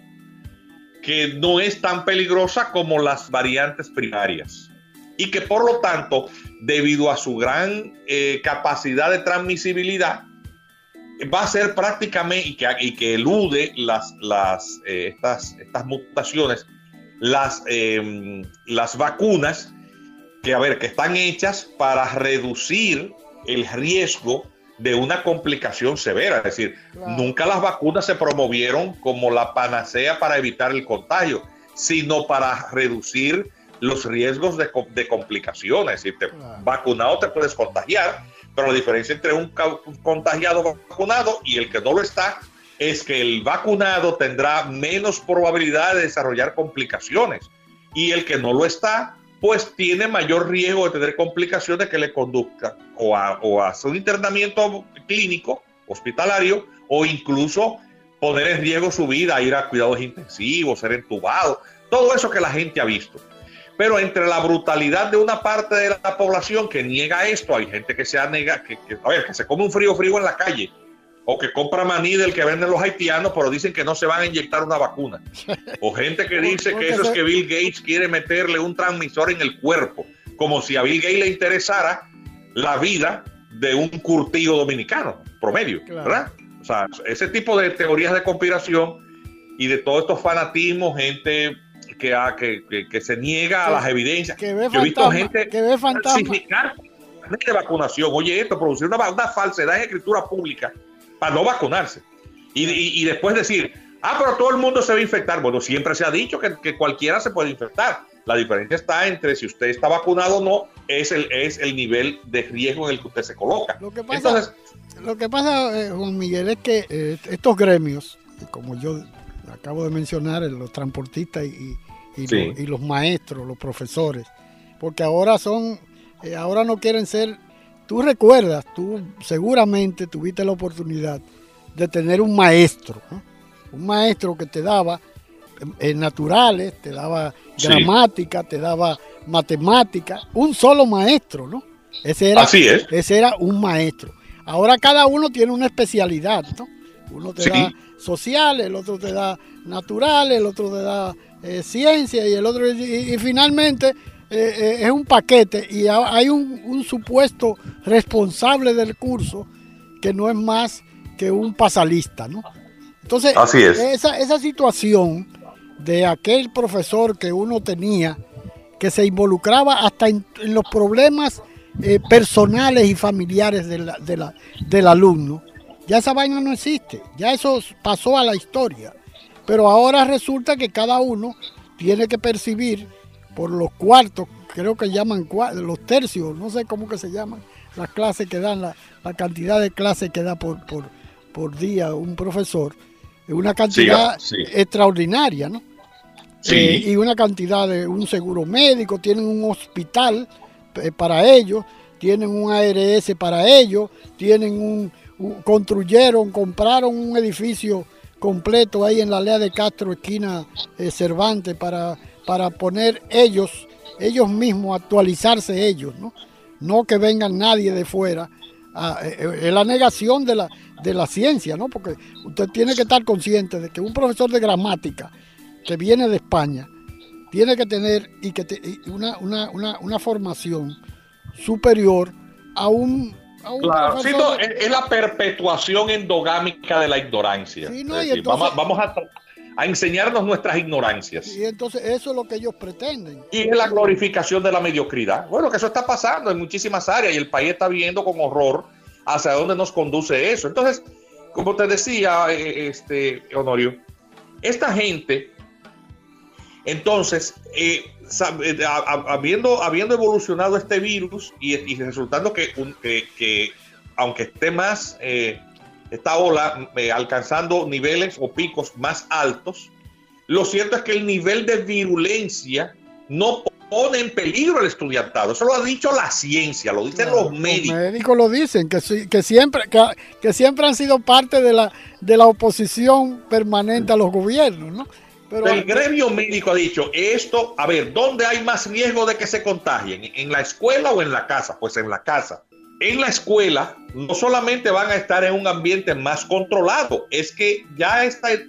que no es tan peligrosa como las variantes primarias y que por lo tanto, debido a su gran eh, capacidad de transmisibilidad, va a ser prácticamente y que, y que elude las, las, eh, estas, estas mutaciones, las, em, las vacunas que, a ver, que están hechas para reducir el riesgo de una complicación severa. Es decir, nunca las vacunas se promovieron como la panacea para evitar el contagio, sino para reducir los riesgos de, de complicaciones. Es decir, vacunado te puedes contagiar, pero la diferencia entre un contagiado vacunado y el que no lo está es que el vacunado tendrá menos probabilidad de desarrollar complicaciones y el que no lo está, pues tiene mayor riesgo de tener complicaciones que le conduzca o a, o a su internamiento clínico, hospitalario, o incluso poner en riesgo su vida, ir a cuidados intensivos, ser entubado, todo eso que la gente ha visto. Pero entre la brutalidad de una parte de la población que niega esto, hay gente que se nega, que, a ver, que se come un frío frío en la calle, o que compra maní del que venden los haitianos, pero dicen que no se van a inyectar una vacuna. O gente que [LAUGHS] dice que eso es que Bill Gates quiere meterle un transmisor en el cuerpo, como si a Bill Gates le interesara la vida de un curtido dominicano, promedio, ¿verdad? O sea, ese tipo de teorías de conspiración y de todos estos fanatismos, gente que, que, se niega a las evidencias. Que ve Yo he visto gente que ve falsificar de vacunación. Oye, esto, producir una, una, falsedad en escritura pública para no vacunarse. Y, y, después decir, ah, pero todo el mundo se va a infectar. Bueno, siempre se ha dicho que, que, cualquiera se puede infectar. La diferencia está entre si usted está vacunado o no, es el, es el nivel de riesgo en el que usted se coloca. Lo que pasa, Entonces, lo que pasa eh, Juan Miguel, es que eh, estos gremios, como yo acabo de mencionar, los transportistas y, y, los, maestros, los profesores, porque ahora son, eh, ahora no quieren ser, tú recuerdas, tú seguramente tuviste la oportunidad de tener un maestro, un maestro que te daba eh, naturales, te daba gramática, te daba matemática, un solo maestro, ¿no? Ese era, Así es. Ese era un maestro. Ahora cada uno tiene una especialidad, ¿no? Uno te da sociales, el otro te da naturales, el otro te da eh, ciencia y el otro, y, finalmente eh, eh, es un paquete y hay un, supuesto responsable del curso que no es más que un pasalista, ¿no? Entonces, Esa, esa situación de aquel profesor que uno tenía, que se involucraba hasta en, los problemas personales y familiares de la, del alumno, ya esa vaina no existe, ya eso pasó a la historia. Pero ahora resulta que cada uno tiene que percibir por los cuartos, creo que llaman los tercios, no sé cómo que se llaman, las clases que dan, la, cantidad de clases que da por, por, día un profesor, es una cantidad extraordinaria, ¿no? eh, y una cantidad de un seguro médico, tienen un hospital eh, para ellos, tienen un ARS para ellos, tienen un, construyeron, compraron un edificio completo ahí en la Lea de Castro, esquina eh, Cervantes, para, para poner ellos, ellos mismos, actualizarse ellos, ¿no? No que vengan nadie de fuera. es la negación de la, de la ciencia, ¿no? Porque usted tiene que estar consciente de que un profesor de gramática que viene de España tiene que tener y que una, una, una, una, formación superior a un, claro, es, la perpetuación endogámica de la ignorancia. vamos, vamos a, a, enseñarnos nuestras ignorancias. Y entonces eso es lo que ellos pretenden. Y es la glorificación de la mediocridad. Bueno, que eso está pasando en muchísimas áreas y el país está viendo con horror hacia dónde nos conduce eso. Entonces, como te decía, eh, este, Honorio, esta gente entonces, eh, eh, habiendo, habiendo evolucionado este virus y, resultando que, que, aunque esté más, eh, esta ola alcanzando niveles o picos más altos, lo cierto es que el nivel de virulencia no pone en peligro el estudiantado. Eso lo ha dicho la ciencia, lo dicen los médicos. Los médicos lo dicen, que, que siempre, que, siempre han sido parte de la, de la oposición permanente a los gobiernos, ¿no? El gremio médico ha dicho esto, a ver, ¿dónde hay más riesgo de que se contagien? ¿En la escuela o en la casa? Pues en la casa. En la escuela no solamente van a estar en un ambiente más controlado, es que ya este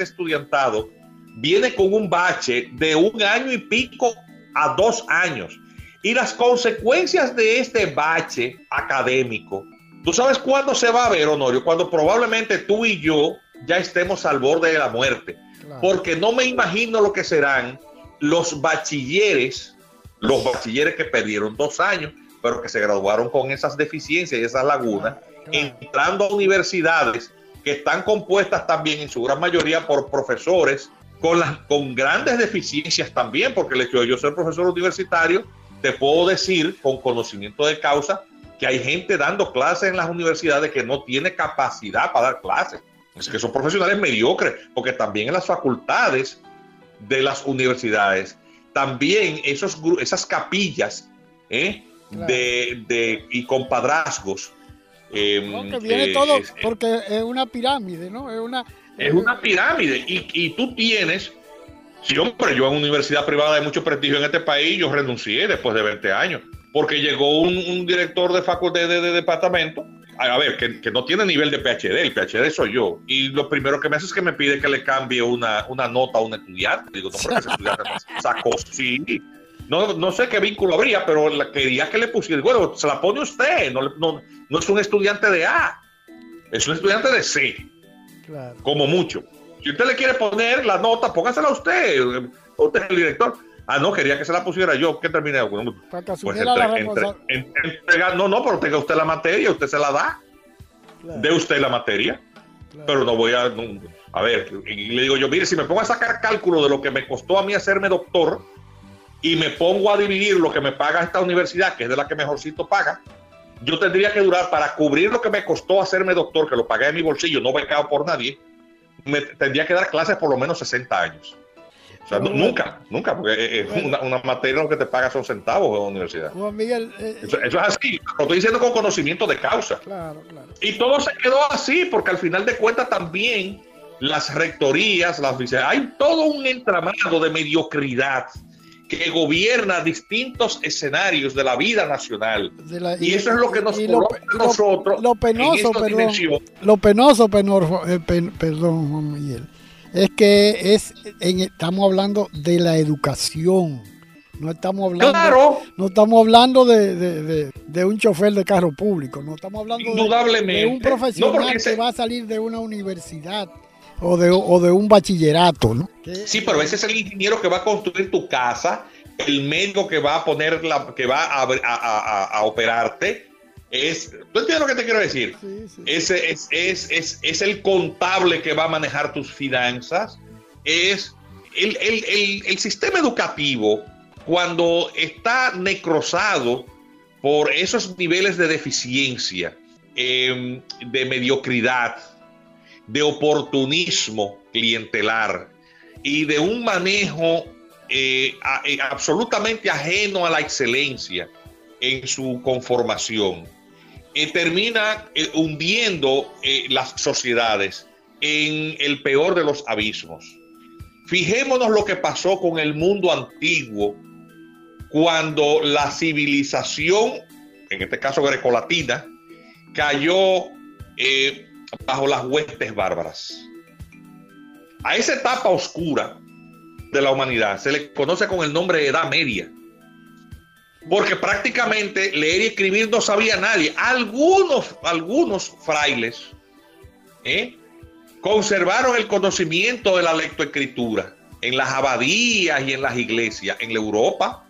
estudiantado viene con un bache de un año y pico a dos años. Y las consecuencias de este bache académico, ¿tú sabes cuándo se va a ver, Honorio? Cuando probablemente tú y yo ya estemos al borde de la muerte porque no me imagino lo que serán los bachilleres, los bachilleres que perdieron dos años, pero que se graduaron con esas deficiencias y esas lagunas, entrando a universidades que están compuestas también en su gran mayoría por profesores con, las, con grandes deficiencias también, porque el hecho de yo ser profesor universitario, te puedo decir con conocimiento de causa que hay gente dando clases en las universidades que no tiene capacidad para dar clases. Es que son profesionales mediocres, porque también en las facultades de las universidades, también esos, esas capillas ¿eh? de, y compadrazgos. Eh, que viene todo porque es una pirámide, ¿no? Es una, es una pirámide. Y, y tú tienes, sí, hombre, yo en universidad privada de mucho prestigio en este país, yo renuncié después de 20 años, porque llegó un, director de facultad de, de departamento a ver, que, no tiene nivel de PhD, el PhD soy yo. Y lo primero que me hace es que me pide que le cambie una, nota a un estudiante. Digo, no, porque ese [LAUGHS] estudiante sacó, sí. No, no sé qué vínculo habría, pero la, quería que le pusiera. Bueno, se la pone usted, no, no, no es un estudiante de A, es un estudiante de C. Como mucho. Si usted le quiere poner la nota, póngasela a usted. Usted es el director. Ah, no, quería que se la pusiera yo. ¿Qué terminé? pues no, no, pero tenga usted la materia, usted se la da. De usted la materia. Pero no voy a. a ver, y le digo yo, mire, si me pongo a sacar cálculo de lo que me costó a mí hacerme doctor y me pongo a dividir lo que me paga esta universidad, que es de la que mejorcito paga, yo tendría que durar para cubrir lo que me costó hacerme doctor, que lo pagué en mi bolsillo, no becado por nadie, me tendría que dar clases por lo menos 60 años nunca, nunca, porque eh, eh, una, una, materia lo que te paga son centavos en la universidad. Miguel, eh, eso, es así, lo estoy diciendo con conocimiento de causa. Claro, claro. Y todo se quedó así, porque al final de cuentas también las rectorías, las hay todo un entramado de mediocridad que gobierna distintos escenarios de la vida nacional. y, eso es lo que nos coloca a nosotros. Lo, penoso, perdón, lo penoso, perdón, Juan Miguel es que es estamos hablando de la educación. No estamos hablando, no estamos hablando de, un chofer de carro público, no estamos hablando de, un profesional que va a salir de una universidad o de, un bachillerato. ¿no? Sí, pero ese es el ingeniero que va a construir tu casa, el médico que va a poner la, que va a operarte, es, ¿tú entiendes lo que te quiero decir? Ese es, es, es, es, el contable que va a manejar tus finanzas, es el, el, el, sistema educativo cuando está necrosado por esos niveles de deficiencia, em, de mediocridad, de oportunismo clientelar y de un manejo eh, eh, absolutamente ajeno a la excelencia en su conformación, eh, termina hundiendo las sociedades en el peor de los abismos. Fijémonos lo que pasó con el mundo antiguo cuando la civilización, en este caso grecolatina, cayó bajo las huestes bárbaras. A esa etapa oscura de la humanidad. Se le conoce con el nombre de Edad Media. Porque prácticamente leer y escribir no sabía nadie. Algunos, algunos frailes ¿eh? conservaron el conocimiento de la lectoescritura en las abadías y en las iglesias. En la Europa,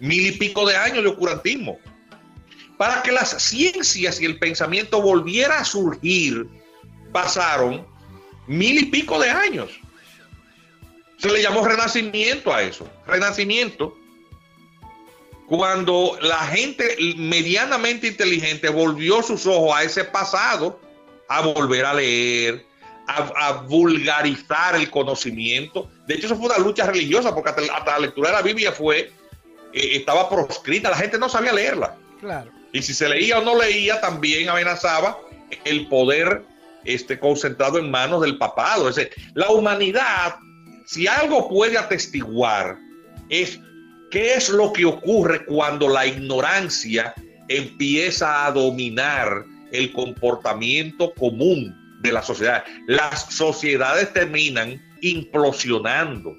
mil y pico de años de oscurantismo. Para que las ciencias y el pensamiento volviera a surgir, pasaron mil y pico de años. Se le llamó renacimiento a eso. Renacimiento. Cuando la gente medianamente inteligente volvió sus ojos a ese pasado, a volver a leer, a, vulgarizar el conocimiento. De hecho, eso fue una lucha religiosa, porque hasta, la lectura de la Biblia fue, eh, estaba proscrita, la gente no sabía leerla. Claro. Y si se leía o no leía, también amenazaba el poder este, concentrado en manos del papado. Es la humanidad si algo puede atestiguar es qué es lo que ocurre cuando la ignorancia empieza a dominar el comportamiento común de la sociedad. Las sociedades terminan implosionando.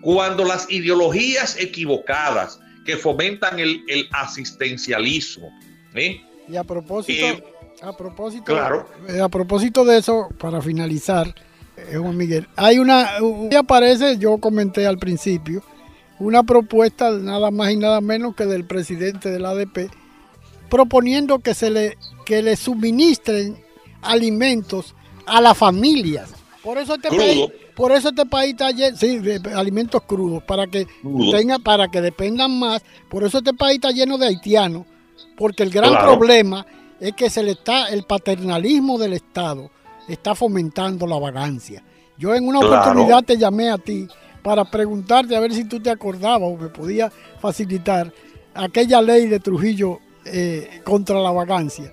Cuando las ideologías equivocadas que fomentan el, asistencialismo. ¿eh? Y a propósito, eh, a propósito, claro. Eh, a propósito de eso, para finalizar, Juan Miguel. Hay una, aparece, yo comenté al principio, una propuesta nada más y nada menos que del presidente del ADP, proponiendo que se le, que le suministren alimentos a las familias. Por eso este país, por eso este país está lleno, sí, de alimentos crudos, para que tenga, para que dependan más. Por eso este país está lleno de haitianos, porque el gran problema es que se le está el paternalismo del Estado está fomentando la vagancia. Yo en una oportunidad te llamé a ti para preguntarte a ver si tú te acordabas o me podía facilitar aquella ley de Trujillo eh, contra la vagancia,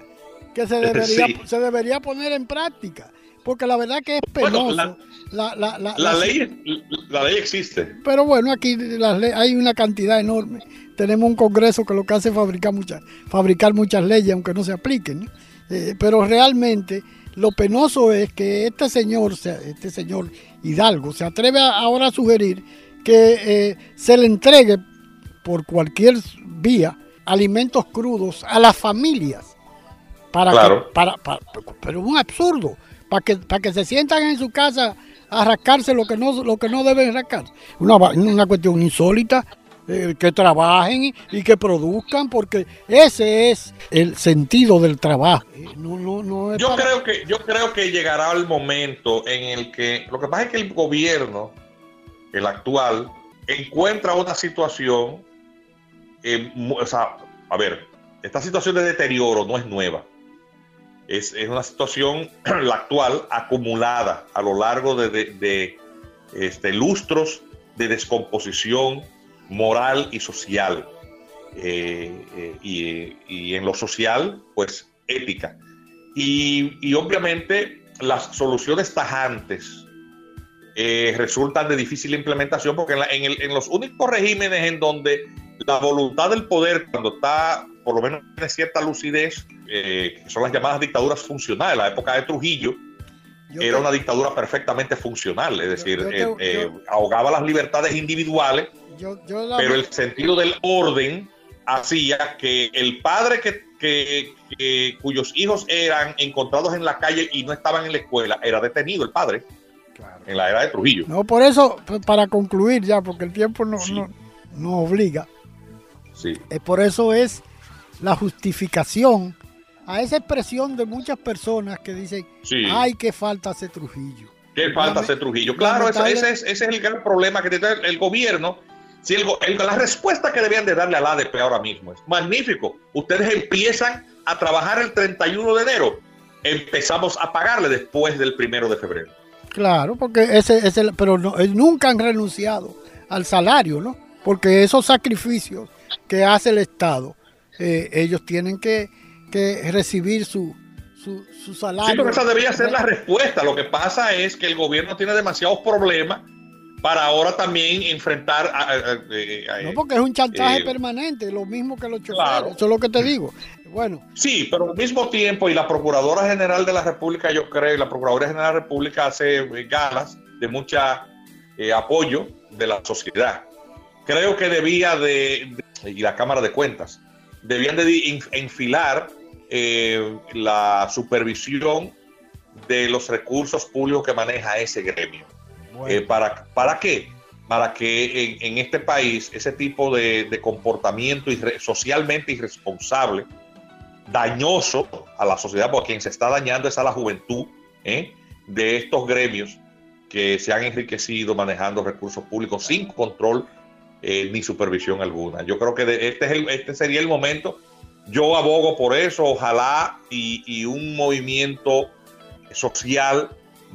que se [LAUGHS] debería, se debería poner en práctica, porque la verdad que es penoso. la, la, ley, la ley existe. Pero bueno, aquí hay una cantidad enorme. Tenemos un Congreso que lo que hace es fabricar muchas, fabricar muchas leyes, aunque no se apliquen. Eh, pero realmente lo penoso es que este señor, este señor Hidalgo, se atreve ahora a sugerir que eh, se le entregue por cualquier vía alimentos crudos a las familias. Para que, para, pero es un absurdo, para que, para que se sientan en su casa a rascarse lo que no, lo que no deben rascar. Una, una cuestión insólita. Eh, que trabajen y, que produzcan, porque ese es el sentido del trabajo. yo, creo que, yo creo que llegará el momento en el que, lo que pasa es que el gobierno, el actual, encuentra una situación, eh, o sea, a ver, esta situación de deterioro no es nueva. Es, una situación, [CLEARS THROAT] la actual, acumulada a lo largo de, de este, lustros de descomposición moral y social. Eh, eh, y, en lo social, pues ética. Y, obviamente las soluciones tajantes eh, resultan de difícil implementación porque en, los únicos regímenes en donde la voluntad del poder, cuando está, por lo menos tiene cierta lucidez, que son las llamadas dictaduras funcionales, la época de Trujillo, era una dictadura perfectamente funcional, es decir, ahogaba las libertades individuales pero el sentido del orden hacía que el padre que, cuyos hijos eran encontrados en la calle y no estaban en la escuela era detenido el padre en la era de Trujillo. No, por eso, para concluir ya, porque el tiempo no, no, obliga. Sí. Eh, por eso es la justificación a esa expresión de muchas personas que dicen, ay, qué falta hace Trujillo. Qué falta hace Trujillo. Claro, ese, ese, es, ese, es, el gran problema que tiene el gobierno si la respuesta que debían de darle al ADP ahora mismo es magnífico. Ustedes empiezan a trabajar el 31 de enero. Empezamos a pagarle después del primero de febrero. Claro, porque ese, ese pero no, nunca han renunciado al salario, ¿no? Porque esos sacrificios que hace el Estado, eh, ellos tienen que, que recibir su, su, su, salario. Sí, pero esa debería ser la respuesta. Lo que pasa es que el gobierno tiene demasiados problemas para ahora también enfrentar a, no porque es un chantaje eh, permanente lo mismo que los choferes eso es lo que te digo. Bueno. Sí pero al mismo tiempo y la procuradora general de la república yo creo y la procuradora general de la república hace eh, galas de mucha eh, apoyo de la sociedad. Creo que debía de, y la cámara de cuentas debían de enfilar la supervisión de los recursos públicos que maneja ese gremio eh, para, ¿Para qué? Para que en, este país ese tipo de, comportamiento socialmente irresponsable, dañoso a la sociedad, porque quien se está dañando es a la juventud ¿eh? de estos gremios que se han enriquecido manejando recursos públicos sin control eh, ni supervisión alguna. Yo creo que este, es este sería el momento. Yo abogo por eso, ojalá y, un movimiento social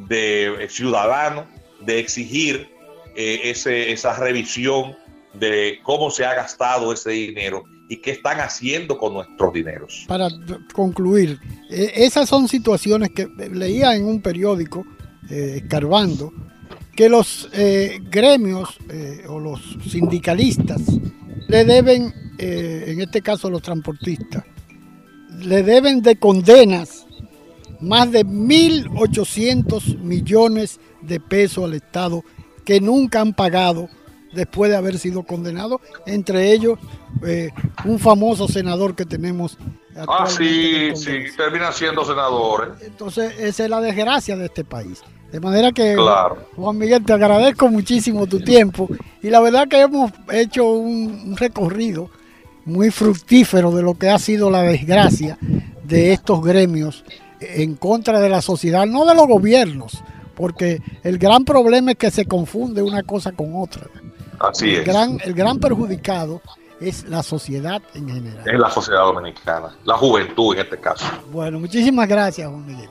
de ciudadanos de exigir eh, ese, esa revisión de cómo se ha gastado ese dinero y qué están haciendo con nuestros dineros. Para concluir, eh, esas son situaciones que leía en un periódico, eh, que los gremios o los sindicalistas le deben, en este caso los transportistas, le deben de condenas más de 1.800 millones de pesos al Estado que nunca han pagado después de haber sido condenados, entre ellos eh, un famoso senador que tenemos. Ah, sí, sí, termina siendo senador. ¿eh? Entonces, esa es la desgracia de este país. De manera que, Juan Miguel, te agradezco muchísimo tu tiempo y la verdad que hemos hecho un recorrido muy fructífero de lo que ha sido la desgracia de estos gremios en contra de la sociedad, no de los gobiernos, porque el gran problema es que se confunde una cosa con otra. Así el es. Gran, el gran perjudicado es la sociedad en general. Es la sociedad dominicana, la juventud en este caso. Bueno, muchísimas gracias, Juan Miguel.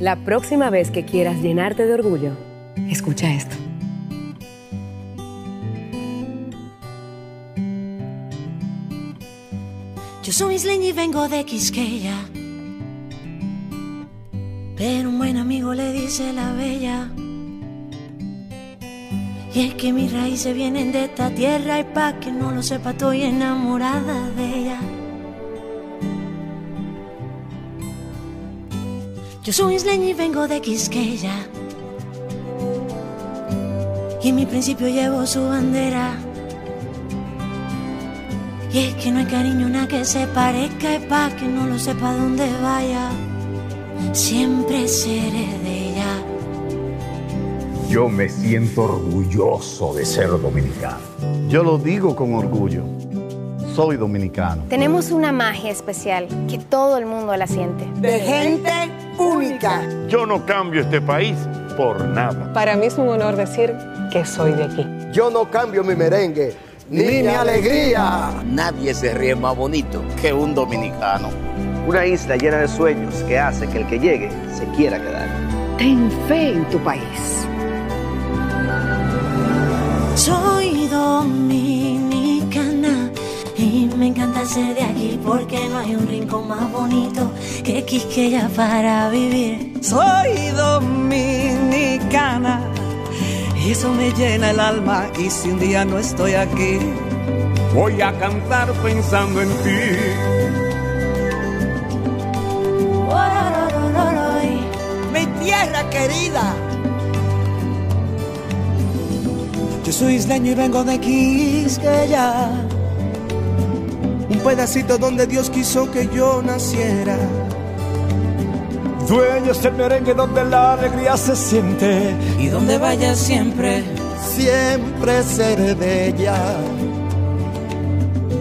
La próxima vez que quieras llenarte de orgullo, escucha esto. Yo soy isleña y vengo de Quisqueya pero un buen amigo le dice la bella. Y es que mis raíces vienen de esta tierra y pa' que no lo sepa estoy enamorada de ella. Yo soy isleña y vengo de Quisqueya. Y en mi principio llevo su bandera. Y es que no hay cariño nada que se parezca y pa' que no lo sepa dónde vaya siempre seré de ella. Yo me siento orgulloso de ser dominicano. Yo lo digo con orgullo. Soy dominicano. Tenemos una magia especial que todo el mundo la siente. De gente única. Yo no cambio este país por nada. Para mí es un honor decir que soy de aquí. Yo no cambio mi merengue ni, mi alegría. Nadie se ríe más bonito que un dominicano. Una isla llena de sueños que hace que el que llegue se quiera quedar. Ten fe en tu país. De aquí porque no hay un rincón más bonito que Quisqueya para vivir. Soy dominicana Y eso me llena el alma y si un día no estoy aquí, voy a cantar pensando en ti. Mi tierra querida. Yo soy isleño y vengo de Quisqueya. Un pedacito donde Dios quiso que yo naciera. Dueño es el merengue donde la alegría se siente. Y donde vaya siempre, siempre seré bella.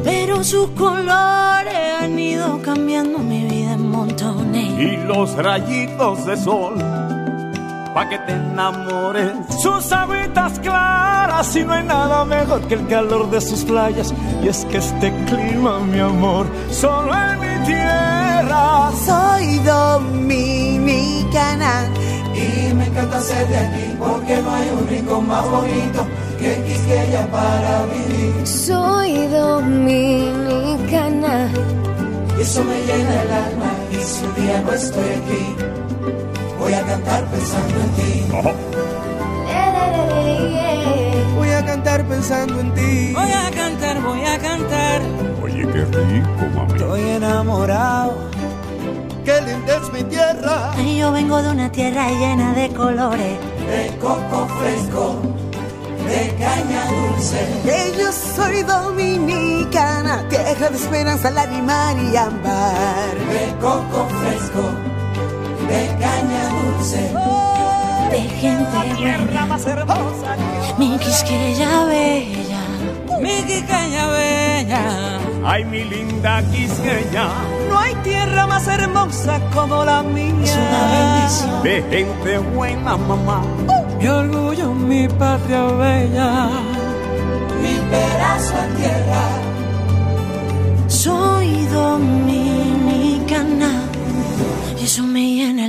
Pero sus colores han ido cambiando mi vida en montones. Y los rayitos de sol, pa' que te enamores. Sus aguitas claras y no hay nada mejor que el calor de sus playas. Y es que este clima, mi amor, solo en mi tierra. Soy dominicana y me encanta ser de aquí porque no hay un rincón más bonito que Quisqueya para vivir. Soy dominicana y eso me llena el alma y si un día no estoy aquí voy a cantar pensando en ti. Cantar pensando en ti. Voy a cantar, voy a cantar. Oye, qué rico, mami. Estoy enamorado. Qué linda es mi tierra. Yo vengo de una tierra llena de colores. De coco fresco, de caña dulce. Que yo soy dominicana, tierra de esperanza, lágrima y ámbar. De coco fresco, gente tierra más hermosa. Mi Quisqueya bella. Mi Quisqueya bella. Ay, mi linda Quisqueya. No hay tierra más hermosa como la mía. Es una bendición. De gente buena, mamá. Mi orgullo, mi patria bella. Mi pedazo de tierra. Soy dominicana. Y eso me llena el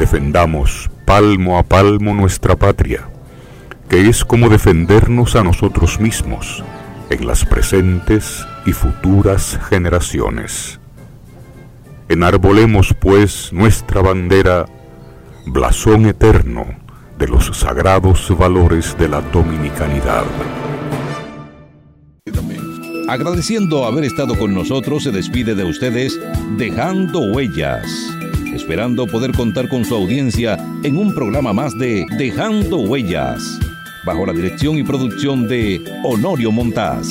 Defendamos palmo a palmo nuestra patria, que es como defendernos a nosotros mismos en las presentes y futuras generaciones. Enarbolemos pues nuestra bandera, blasón eterno de los sagrados valores de la dominicanidad. Agradeciendo haber estado con nosotros, se despide de ustedes dejando huellas esperando poder contar con su audiencia en un programa más de Dejando Huellas, bajo la dirección y producción de Honorio Montaz.